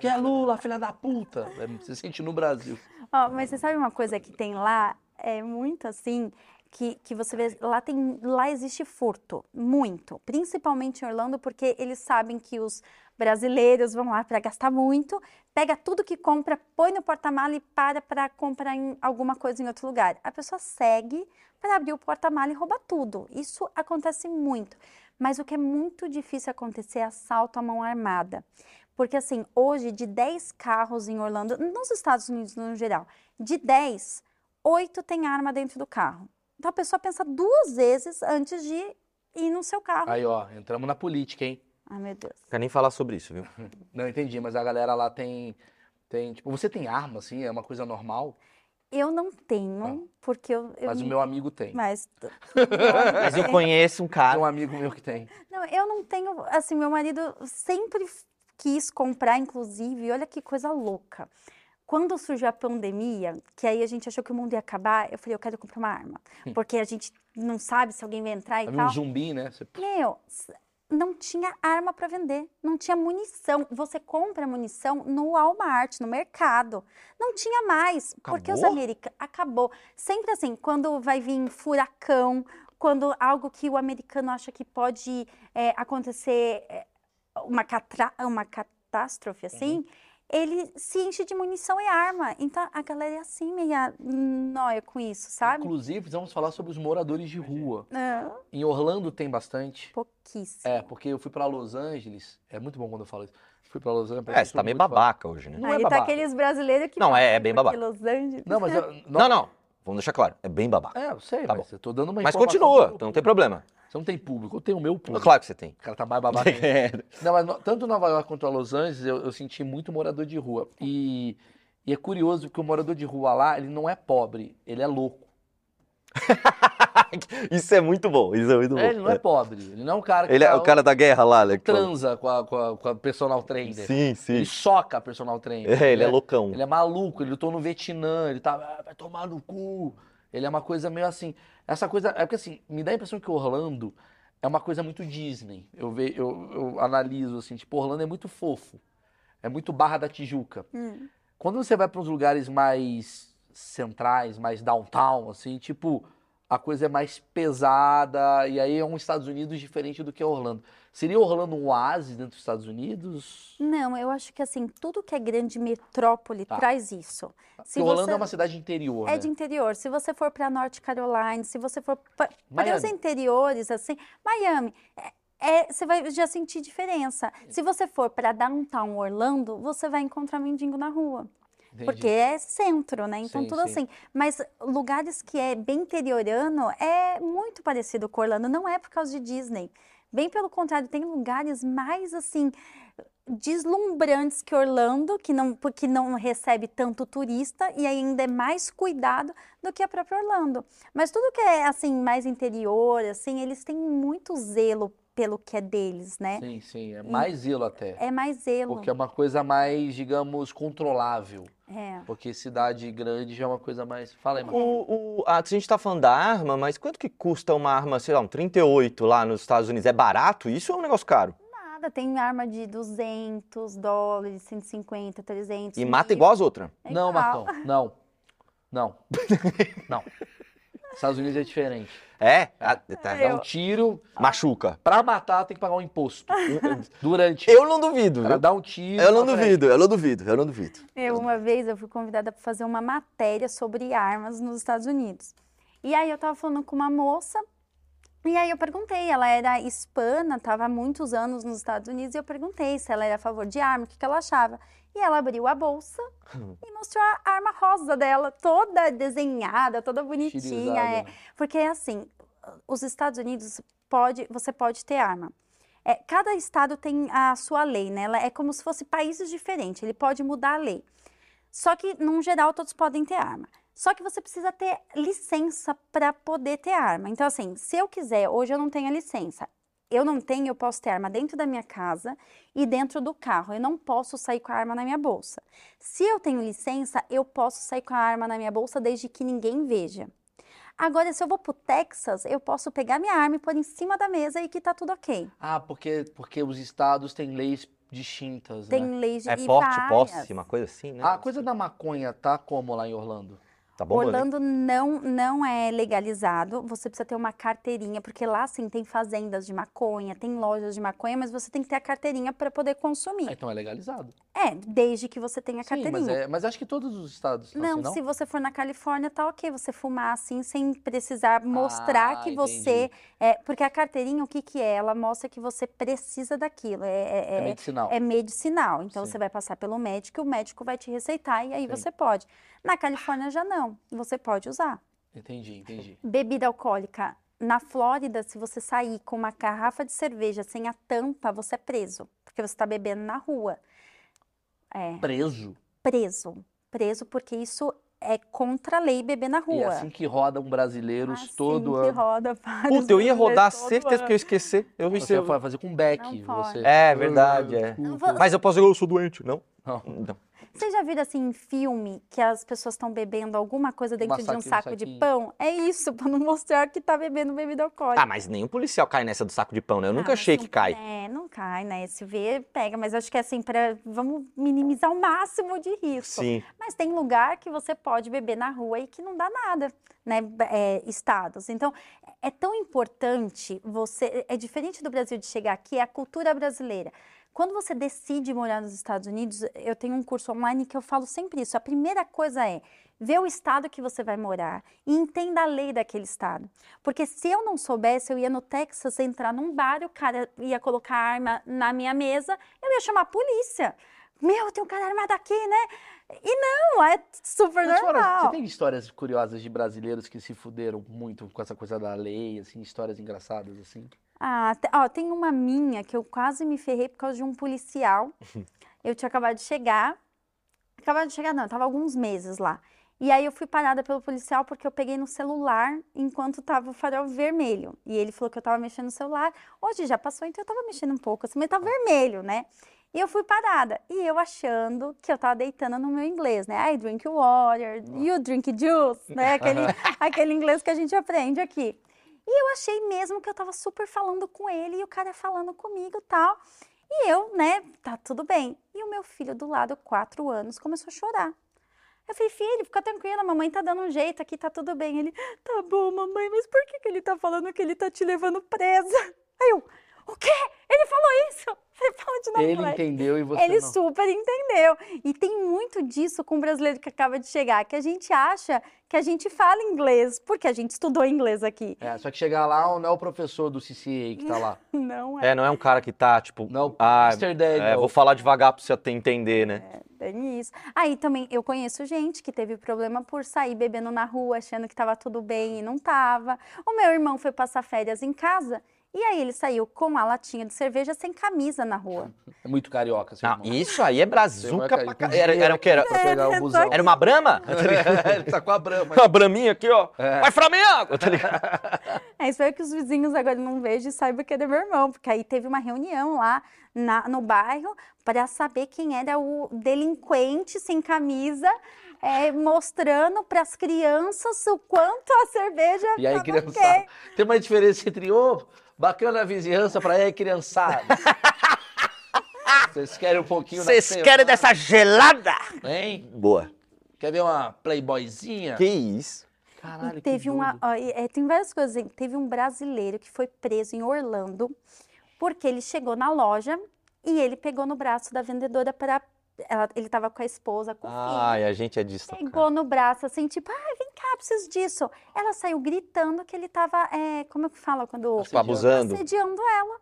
Que é Lula, filha da puta! É, Você sente no Brasil. Ó, mas você sabe uma coisa que tem lá? É muito assim, que, que você vê, lá tem, lá existe furto, muito. Principalmente em Orlando, porque eles sabem que os brasileiros vão lá para gastar muito, pega tudo que compra, põe no porta-mala e para para comprar em alguma coisa em outro lugar. A pessoa segue para abrir o porta-mala e roubar tudo. Isso acontece muito. Mas o que é muito difícil acontecer é assalto à mão armada. Porque, assim, hoje, de 10 carros em Orlando, nos Estados Unidos no geral, de 10, 8 tem arma dentro do carro. Então a pessoa pensa duas vezes antes de ir no seu carro. Aí, ó, entramos na política, hein? Ai, meu Deus. Não quero nem falar sobre isso, viu? [laughs] Não entendi, mas a galera lá tem. Tem, tipo, você tem arma, assim, é uma coisa normal, Eu não tenho, porque eu. eu Ah. mas o meu amigo tem. Mas. [laughs] Mas eu conheço um Tem cara. um amigo meu que tem. Não, eu não tenho. Assim, meu marido sempre quis comprar, inclusive, olha que coisa louca. Quando surgiu a pandemia, que aí a gente achou que o mundo ia acabar, eu falei, eu quero comprar uma arma. Porque a gente não sabe se alguém vai entrar e Havia tal. um zumbi, né? Você- Meu, não tinha arma para vender, não tinha munição. Você compra munição no Walmart, no mercado. Não tinha mais, porque os Acabou? americanos acabou. Sempre assim, quando vai vir furacão, quando algo que o americano acha que pode é, acontecer é, uma, catra- uma catástrofe assim, ele se enche de munição e arma. Então a galera é assim meia nóia com isso, sabe? Inclusive, vamos falar sobre os moradores de rua. Em Orlando tem bastante. pouquíssimo. É, porque eu fui pra Los Angeles. É muito bom quando eu falo isso. Fui pra Los Angeles. É, você tá meio babaca hoje, né? Não é Aí tá babaca. aqueles brasileiros que Não, é- é bem babaca. Los Angeles. Não, mas eu, [laughs] Não, não. Vamos deixar claro. É bem babaca. É, eu sei, Tá mas eu tô dando uma Mas continua, então não tem problema. Você não tem público, eu tenho o meu público. Claro que você tem. O cara tá mais babaca [laughs] ainda. Não, mas no- tanto Nova York quanto Los Angeles, eu, eu senti muito morador de rua. E, e é curioso que o morador de rua lá, ele não é pobre, ele é louco. [laughs] isso é muito bom, isso é muito bom. É, ele não é pobre, ele não é um cara que Ele é tá- o cara da guerra lá, né? transa com a, com, a, com a personal trainer. Sim, sim. Ele soca a personal trainer. É, ele é né? loucão. Ele é maluco, ele lutou no Vietnã, ele tá, "Ah, vai tomar no cu. Ele é uma coisa meio assim. Essa coisa, é porque assim, me dá a impressão que Orlando é uma coisa muito Disney. Eu, ve, eu, eu analiso assim, tipo, Orlando é muito fofo. É muito Barra da Tijuca. Hum. Quando você vai para uns lugares mais centrais, mais downtown, assim, tipo a coisa é mais pesada, e aí é um Estados Unidos diferente do que Orlando. Seria Orlando um oásis dentro dos Estados Unidos? Não, eu acho que assim, tudo que é grande metrópole Tá. traz isso. Se Orlando você- é uma cidade interior, É né? de interior. Se você for para North Carolina, se você for para os interiores, assim, Miami, é- é- você vai já sentir diferença. Se você for para downtown Orlando, você vai encontrar mendigo na rua. Entendi. Porque é centro, né? Então, Sim, tudo sim. assim. Mas lugares que é bem interiorano é muito parecido com Orlando. Não é por causa de Disney. Bem pelo contrário, tem lugares mais assim deslumbrantes que Orlando, que não, porque não recebe tanto turista e ainda é mais cuidado do que a própria Orlando. Mas tudo que é assim mais interior, assim, eles têm muito zelo pelo que é deles, né? Sim, sim, é mais zelo até. É mais zelo. Porque é uma coisa mais, digamos, controlável. É. Porque cidade grande já é uma coisa mais. Fala aí, Marcos. O, o- a gente tá falando da arma, mas quanto que custa uma arma, sei lá, um 38 lá nos Estados Unidos? É barato isso ou é um negócio caro? Nada, tem arma de 200 dólares, 150, 300. E mata mil. igual as outras. É não. Marcão, não. [laughs] Não. não. Estados Unidos é diferente. É? Ah, tá. Dá um tiro, Machuca. pra matar tem que pagar um imposto. Durante. Eu não duvido, Pra viu? dar um tiro. Eu não duvido, eu não duvido, eu não duvido. Eu, uma vez, eu fui convidada para fazer uma matéria sobre armas nos Estados Unidos. E aí eu tava falando com uma moça, e aí eu perguntei, ela era hispana, estava há muitos anos nos Estados Unidos, e eu perguntei se ela era a favor de arma, o que, que ela achava. E ela abriu a bolsa e mostrou a arma rosa dela, toda desenhada, toda bonitinha. É. Porque assim, os Estados Unidos pode, você pode ter arma. É, cada estado tem a sua lei, né? Ela é como se fosse países diferentes. Ele pode mudar a lei. Só que, num geral, todos podem ter arma. Só que você precisa ter licença para poder ter arma. Então, assim, se eu quiser, hoje eu não tenho a licença. Eu não tenho, eu posso ter arma dentro da minha casa e dentro do carro. Eu não posso sair com a arma na minha bolsa. Se eu tenho licença, eu posso sair com a arma na minha bolsa desde que ninguém veja. Agora, se eu vou pro Texas, eu posso pegar minha arma e pôr em cima da mesa e que tá tudo ok. Ah, porque, porque os estados têm leis distintas, Tem né? leis de É porte, várias. posse, uma coisa assim, né? A coisa da maconha tá como lá em Orlando? Tá bombando. hein? Orlando não, não é legalizado, você precisa ter uma carteirinha, porque lá sim tem fazendas de maconha, tem lojas de maconha, mas você tem que ter a carteirinha para poder Ah, consumir. então é legalizado. É, desde que você tenha a carteirinha. mas, é, mas acho que todos os estados Não, assim, não? se você for na Califórnia, tá ok você fumar assim, sem precisar mostrar Ah, que você. entendi. É, porque a carteirinha, o que, que é? Ela mostra que você precisa daquilo. É, é- É é- medicinal. é medicinal. Então Sim. você vai passar pelo médico e o médico vai te receitar e aí Sim. você pode. Na Califórnia já não. Você pode usar. Entendi, entendi. Bebida alcoólica. Na Flórida, se você sair com uma garrafa de cerveja sem a tampa, você é preso. Porque você está bebendo na rua. É, Preso. preso. Preso porque isso é contra a lei beber na E rua. é assim que rodam brasileiros Assim todo que ano. roda vários Puta, eu ia rodar, certeza que eu ia esquecer. Eu Você vai fazer com beck. Não pode. Você... É verdade, é. Mas eu posso dizer, eu sou doente, não? Não. Não. Você já viu assim em filme que as pessoas estão bebendo alguma coisa dentro de um saco de pão? É isso, [laughs] para não mostrar que tá bebendo bebida alcoólica. Ah, mas nenhum policial cai nessa do saco de pão, né? Eu Ah, nunca achei não- que cai. É, não cai, né? Se vê, pega. Mas acho que é assim, para vamos minimizar o máximo de risco. Sim. Mas tem lugar que você pode beber na rua e que não dá nada, né? É, estados. Então, é tão importante você. É diferente do Brasil de chegar aqui, é a cultura brasileira. Quando você decide morar nos Estados Unidos, eu tenho um curso online que eu falo sempre isso. A primeira coisa é ver o estado que você vai morar e entenda a lei daquele estado. Porque se eu não soubesse, eu ia no Texas entrar num bar, o cara ia colocar a arma na minha mesa, eu ia chamar a polícia. Meu, tem um cara armado aqui, né? E não, é super Mas normal. você tem histórias curiosas de brasileiros que se fuderam muito com essa coisa da lei, assim, histórias engraçadas, assim? Ah, ó, tem uma minha que eu quase me ferrei por causa de um policial. Eu tinha acabado de chegar. Acabado de chegar, não, eu tava alguns meses lá. E aí eu fui parada pelo policial porque eu peguei no celular enquanto tava o farol vermelho. E ele falou que eu tava mexendo no celular. Hoje já passou, então eu tava mexendo um pouco, assim, mas tava vermelho, né? E eu fui parada. E eu achando que eu tava deitando no meu inglês, né? I drink water, you drink juice, né? Aquele, [laughs] aquele inglês que a gente aprende aqui. E eu achei mesmo que eu tava super falando com ele e o cara falando comigo tal. E eu, né, tá tudo bem. E o meu filho do lado, quatro anos, começou a chorar. Eu falei, filho, fica tranquila, mamãe tá dando um jeito aqui, tá tudo bem. Ele, tá bom, mamãe, mas por que, que ele tá falando que ele tá te levando presa? Aí eu, o quê? Ele falou isso? [laughs] Você fala de novo, Ele moleque. entendeu e você Ele não. super entendeu. E tem muito disso com o brasileiro que acaba de chegar, que a gente acha que a gente fala inglês, porque a gente estudou inglês aqui. É, só que chegar lá não é o professor do CCA que tá lá. [laughs] Não é. É, não é um cara que tá, tipo, Não, ah, Mr. Daniel. é, vou falar devagar pra você até entender, né? Tem isso. Aí também eu conheço gente que teve problema por sair bebendo na rua, achando que estava tudo bem e não tava. O meu irmão foi passar férias em casa e aí ele saiu com a latinha de cerveja sem camisa na rua. [laughs] É muito carioca, seu Não, irmão. isso aí é brazuca é pra ca- Era, era o que? Era, Pra pegar o É, busão. era uma brama? [laughs] Ele tá com a brama. Uma braminha aqui, ó. É. Vai Flamengo! Tá ligado? É, espero que os vizinhos agora não vejam e saibam que é do meu irmão, porque aí teve uma reunião lá na- no bairro para saber quem era o delinquente sem camisa, é, mostrando para as crianças o quanto a cerveja E aí, criançada, ok. tem uma diferença entre, ô, bacana a vizinhança pra aí, criançada. [laughs] Vocês querem um pouquinho da Vocês querem dessa gelada? Hein? Boa. Quer ver uma playboyzinha? Que isso? Caralho, que Teve uma, ó, e, é, tem várias coisas. hein? Teve um brasileiro que foi preso em Orlando porque ele chegou na loja e ele pegou no braço da vendedora para ele estava com a esposa, com o filho. Ai, a gente é disso. Pegou no braço assim, tipo, ah, vem cá, preciso disso. Ela saiu gritando que ele estava, é, como é que fala quando Tipo, abusando. assediando ela.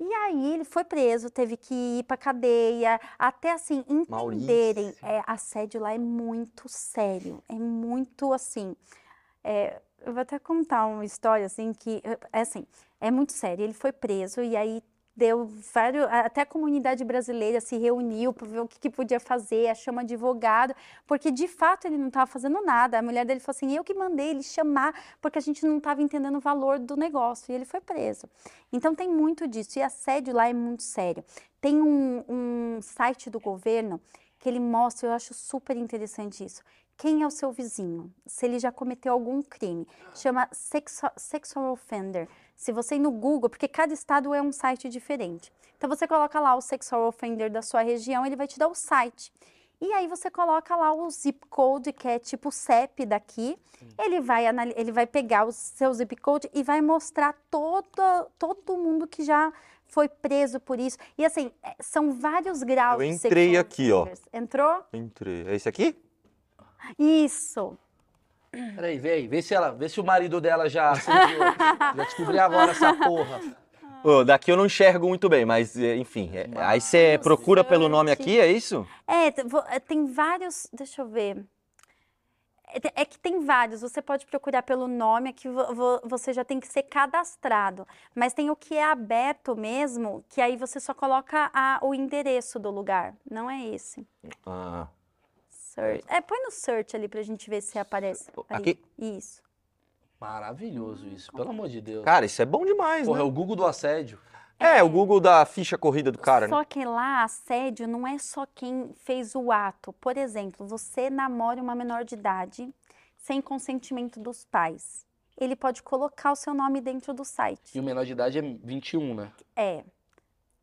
E aí ele foi preso, teve que ir pra cadeia, até assim, entenderem. É, assédio lá é muito sério, é muito assim. é, eu vou até contar uma história assim que é assim, é muito sério. Ele foi preso e aí deu vários, até a comunidade brasileira se reuniu para ver o que, que podia fazer, chama advogado, porque de fato ele não estava fazendo nada. A mulher dele falou assim: eu que mandei ele chamar, porque a gente não estava entendendo o valor do negócio. E ele foi preso. Então tem muito disso. E assédio lá é muito sério. Tem um, um site do governo que ele mostra, eu acho super interessante isso. Quem é o seu vizinho? Se ele já cometeu algum crime. Chama Sexual, sexual Offender. Se você ir no Google, porque cada estado é um site diferente. Então você coloca lá o Sexual Offender da sua região, ele vai te dar o site. E aí você coloca lá o zip code, que é tipo o CEP daqui. Ele vai, ele vai pegar o seu zip code e vai mostrar todo, todo mundo que já foi preso por isso. E assim, é, são vários graus Eu de entrei sexual aqui, ó. Entrou? Entre... É esse aqui? Isso. Peraí, vê aí, vê se, ela, vê se o marido dela já acendeu. [laughs] já descobri agora essa porra. Ô, daqui eu não enxergo muito bem, mas é, enfim. é- aí você procura pelo nome aqui, é isso? É, tem vários. Deixa eu ver. É, é que tem vários. Você pode procurar pelo nome, aqui vo- você já tem que ser cadastrado. Mas tem o que é aberto mesmo, que aí você só coloca a- o endereço do lugar. Não é esse. Ah, Search. É, põe no search ali pra gente ver se aparece. ali. Aqui? Isso. Maravilhoso isso, pelo amor de Deus. cara, isso é bom demais, Porra, é né? o Google do assédio. É, o Google da ficha corrida do cara, né? Só que lá, assédio não é só quem fez o ato. Por exemplo, você namora uma menor de idade sem consentimento dos pais. Ele pode colocar o seu nome dentro do E site. o menor de idade é 21, né? É.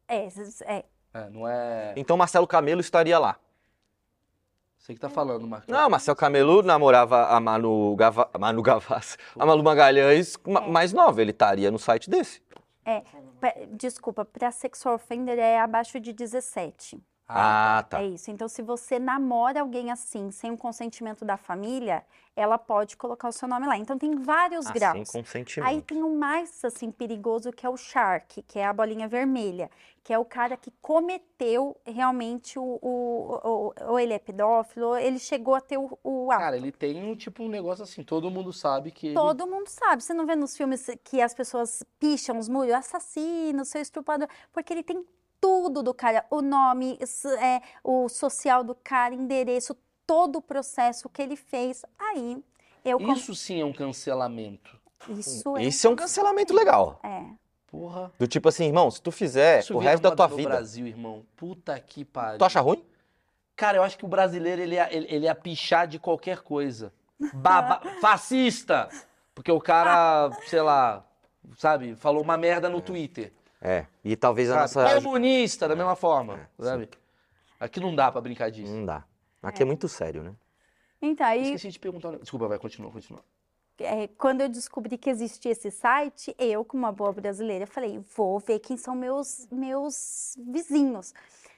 É, é. É, não é. Então Marcelo Camelo estaria lá. Você que tá falando, Marcos. Não, Marcelo Camelo namorava a Manu, Gava... a Manu Gavassi, a Malu Magalhães ma- mais nova, ele estaria no site desse. Pe- Desculpa, para sexual offender é abaixo de 17. Ah, tá. É isso. Então, se você namora alguém assim, sem o consentimento da família, ela pode colocar o seu nome lá. Então, tem vários Ah, graus. sem consentimento. Aí tem o mais assim perigoso que é o shark, que é a bolinha vermelha, que é o cara que cometeu realmente o, o, o- ou ele é pedófilo, ou ele chegou a ter o, o ato. Cara, ele tem um tipo um negócio assim, todo mundo sabe que ele... Todo mundo sabe. Você não vê nos filmes que as pessoas picham os muros, assassino, seu estuprador, porque ele tem tudo do cara, o nome, é, o social do cara, endereço, todo o processo que ele fez. Aí eu Isso sim é um cancelamento. isso é, Isso é um cancelamento legal. é. Porra. Do tipo assim, irmão, se tu fizer Isso o resto da tua vida, Brasil, irmão. Puta que pariu. tu acha ruim? Cara, eu acho que o brasileiro, ele ia, ele, ele ia pichar de qualquer coisa. [laughs] Baba... Fascista! Porque o cara, sei lá, sabe, falou uma merda no Twitter. É. E talvez a Sabe? nossa. Comunista, da mesma forma, É, sabe? Aqui não dá pra brincar disso. Não dá. Aqui é muito sério, né? Então, aí Esqueci de perguntar. Desculpa, vai, continua, continua. é, quando eu descobri que existia esse site, eu, como uma boa brasileira, falei, vou ver quem são meus, meus vizinhos.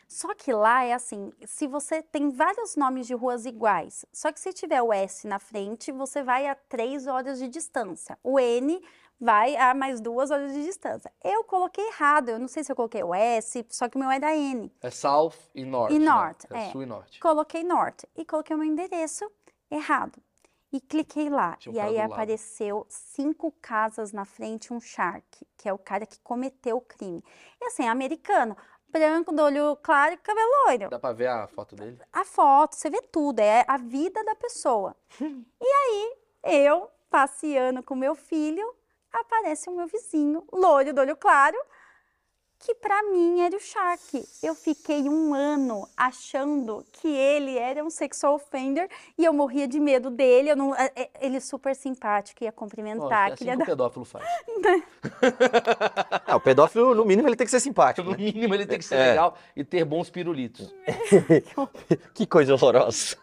Só que lá é assim, se você tem vários nomes de ruas iguais, só que se tiver o S na frente, você vai a três horas de distância. O N vai a mais duas horas de distância. Eu coloquei errado, eu não sei se eu coloquei o S, só que o meu era N. É South e Norte. E né? Norte, É, é. Sul e Norte. Coloquei norte e coloquei o meu endereço errado. E cliquei lá. Um e aí do lado. apareceu cinco casas na frente, um shark, que é o cara que cometeu o crime. E assim, americano, branco, do olho claro e cabelo loiro. Dá pra ver a foto dele? A foto, você vê tudo, é a vida da pessoa. [laughs] E aí, eu passeando com meu filho, aparece o meu vizinho, loiro do olho claro, que pra mim era o Shark. Eu fiquei um ano achando que ele era um sexual offender e eu morria de medo dele. Eu não, é- é- ele super simpático, ia cumprimentar, é assim que o pedófilo faz. [laughs] Ah, o pedófilo, no mínimo, ele tem que ser simpático. No né? mínimo, ele tem que ser É. legal e ter bons pirulitos. [laughs] [laughs] Que coisa horrorosa.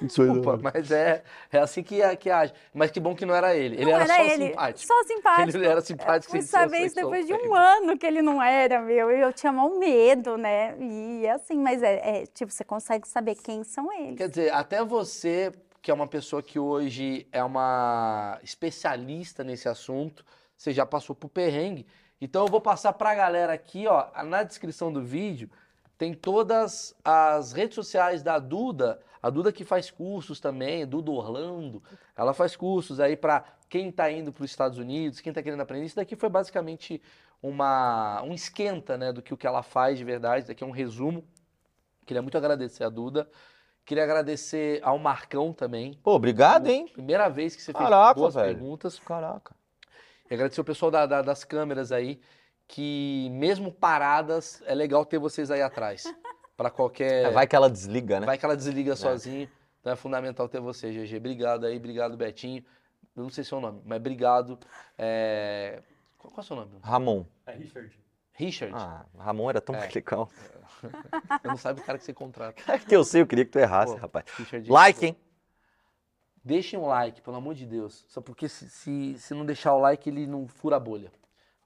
Desculpa, mas é, é assim que, que age. Mas que bom que não era ele. Ele Não era, era só ele, simpático. Só simpático. [laughs] Ele era simpático Fui ser um saber isso depois de um ano que ele não era, meu. Eu tinha mal medo, né? E é assim, mas é, é, tipo, você consegue saber quem são eles. Quer dizer, até você, que é uma pessoa que hoje é uma especialista nesse assunto, você já passou por perrengue. Então eu vou passar pra galera aqui, ó, na descrição do vídeo, tem todas as redes sociais da Duda, a Duda que faz cursos também, Duda Orlando, ela faz cursos aí pra quem tá indo para os Estados Unidos, quem tá querendo aprender. Isso daqui foi basicamente uma, um esquenta, né, do que o que ela faz de verdade, isso daqui é um resumo. Queria muito agradecer a Duda. Queria agradecer ao Marcão também. Pô, obrigado, hein? Primeira vez que você fez Caraca, boas velho. perguntas. Caraca. E agradecer o pessoal da- da- das câmeras aí, que mesmo paradas, é legal ter vocês aí atrás. [laughs] Pra qualquer. É, vai que ela desliga, né? Vai que ela desliga sozinho. Então é fundamental ter você, GG. Obrigado aí, obrigado, Betinho. Eu não sei seu nome, mas obrigado. É, Qual, qual é o seu nome? Ramon. É Richard. Richard. Ah, Ramon era tão É. legal. Eu não sabe o cara que você contrata. É [laughs] que eu sei, eu queria que tu errasse, Pô, rapaz. Richard, Like, hein? Deixem um like, pelo amor de Deus. Só porque se, se, se não deixar o like, ele não fura a bolha.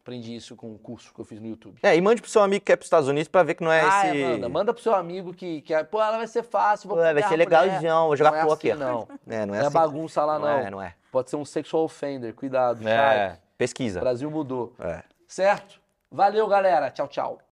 Aprendi isso com o curso que eu fiz no YouTube. É, e mande pro seu amigo que quer pros Estados Unidos pra ver que não é ah, esse. é, manda. Manda pro seu amigo que, que pô, ela vai ser fácil, vou Ué, vai ser legalzão, vou jogar Não é pro assim, aqui. [laughs] não. É, não Não é é assim. bagunça lá, não. Não é, não é. Pode ser um sexual offender. Cuidado, É. O pesquisa. Brasil mudou. É. Certo? Valeu, galera. Tchau, tchau.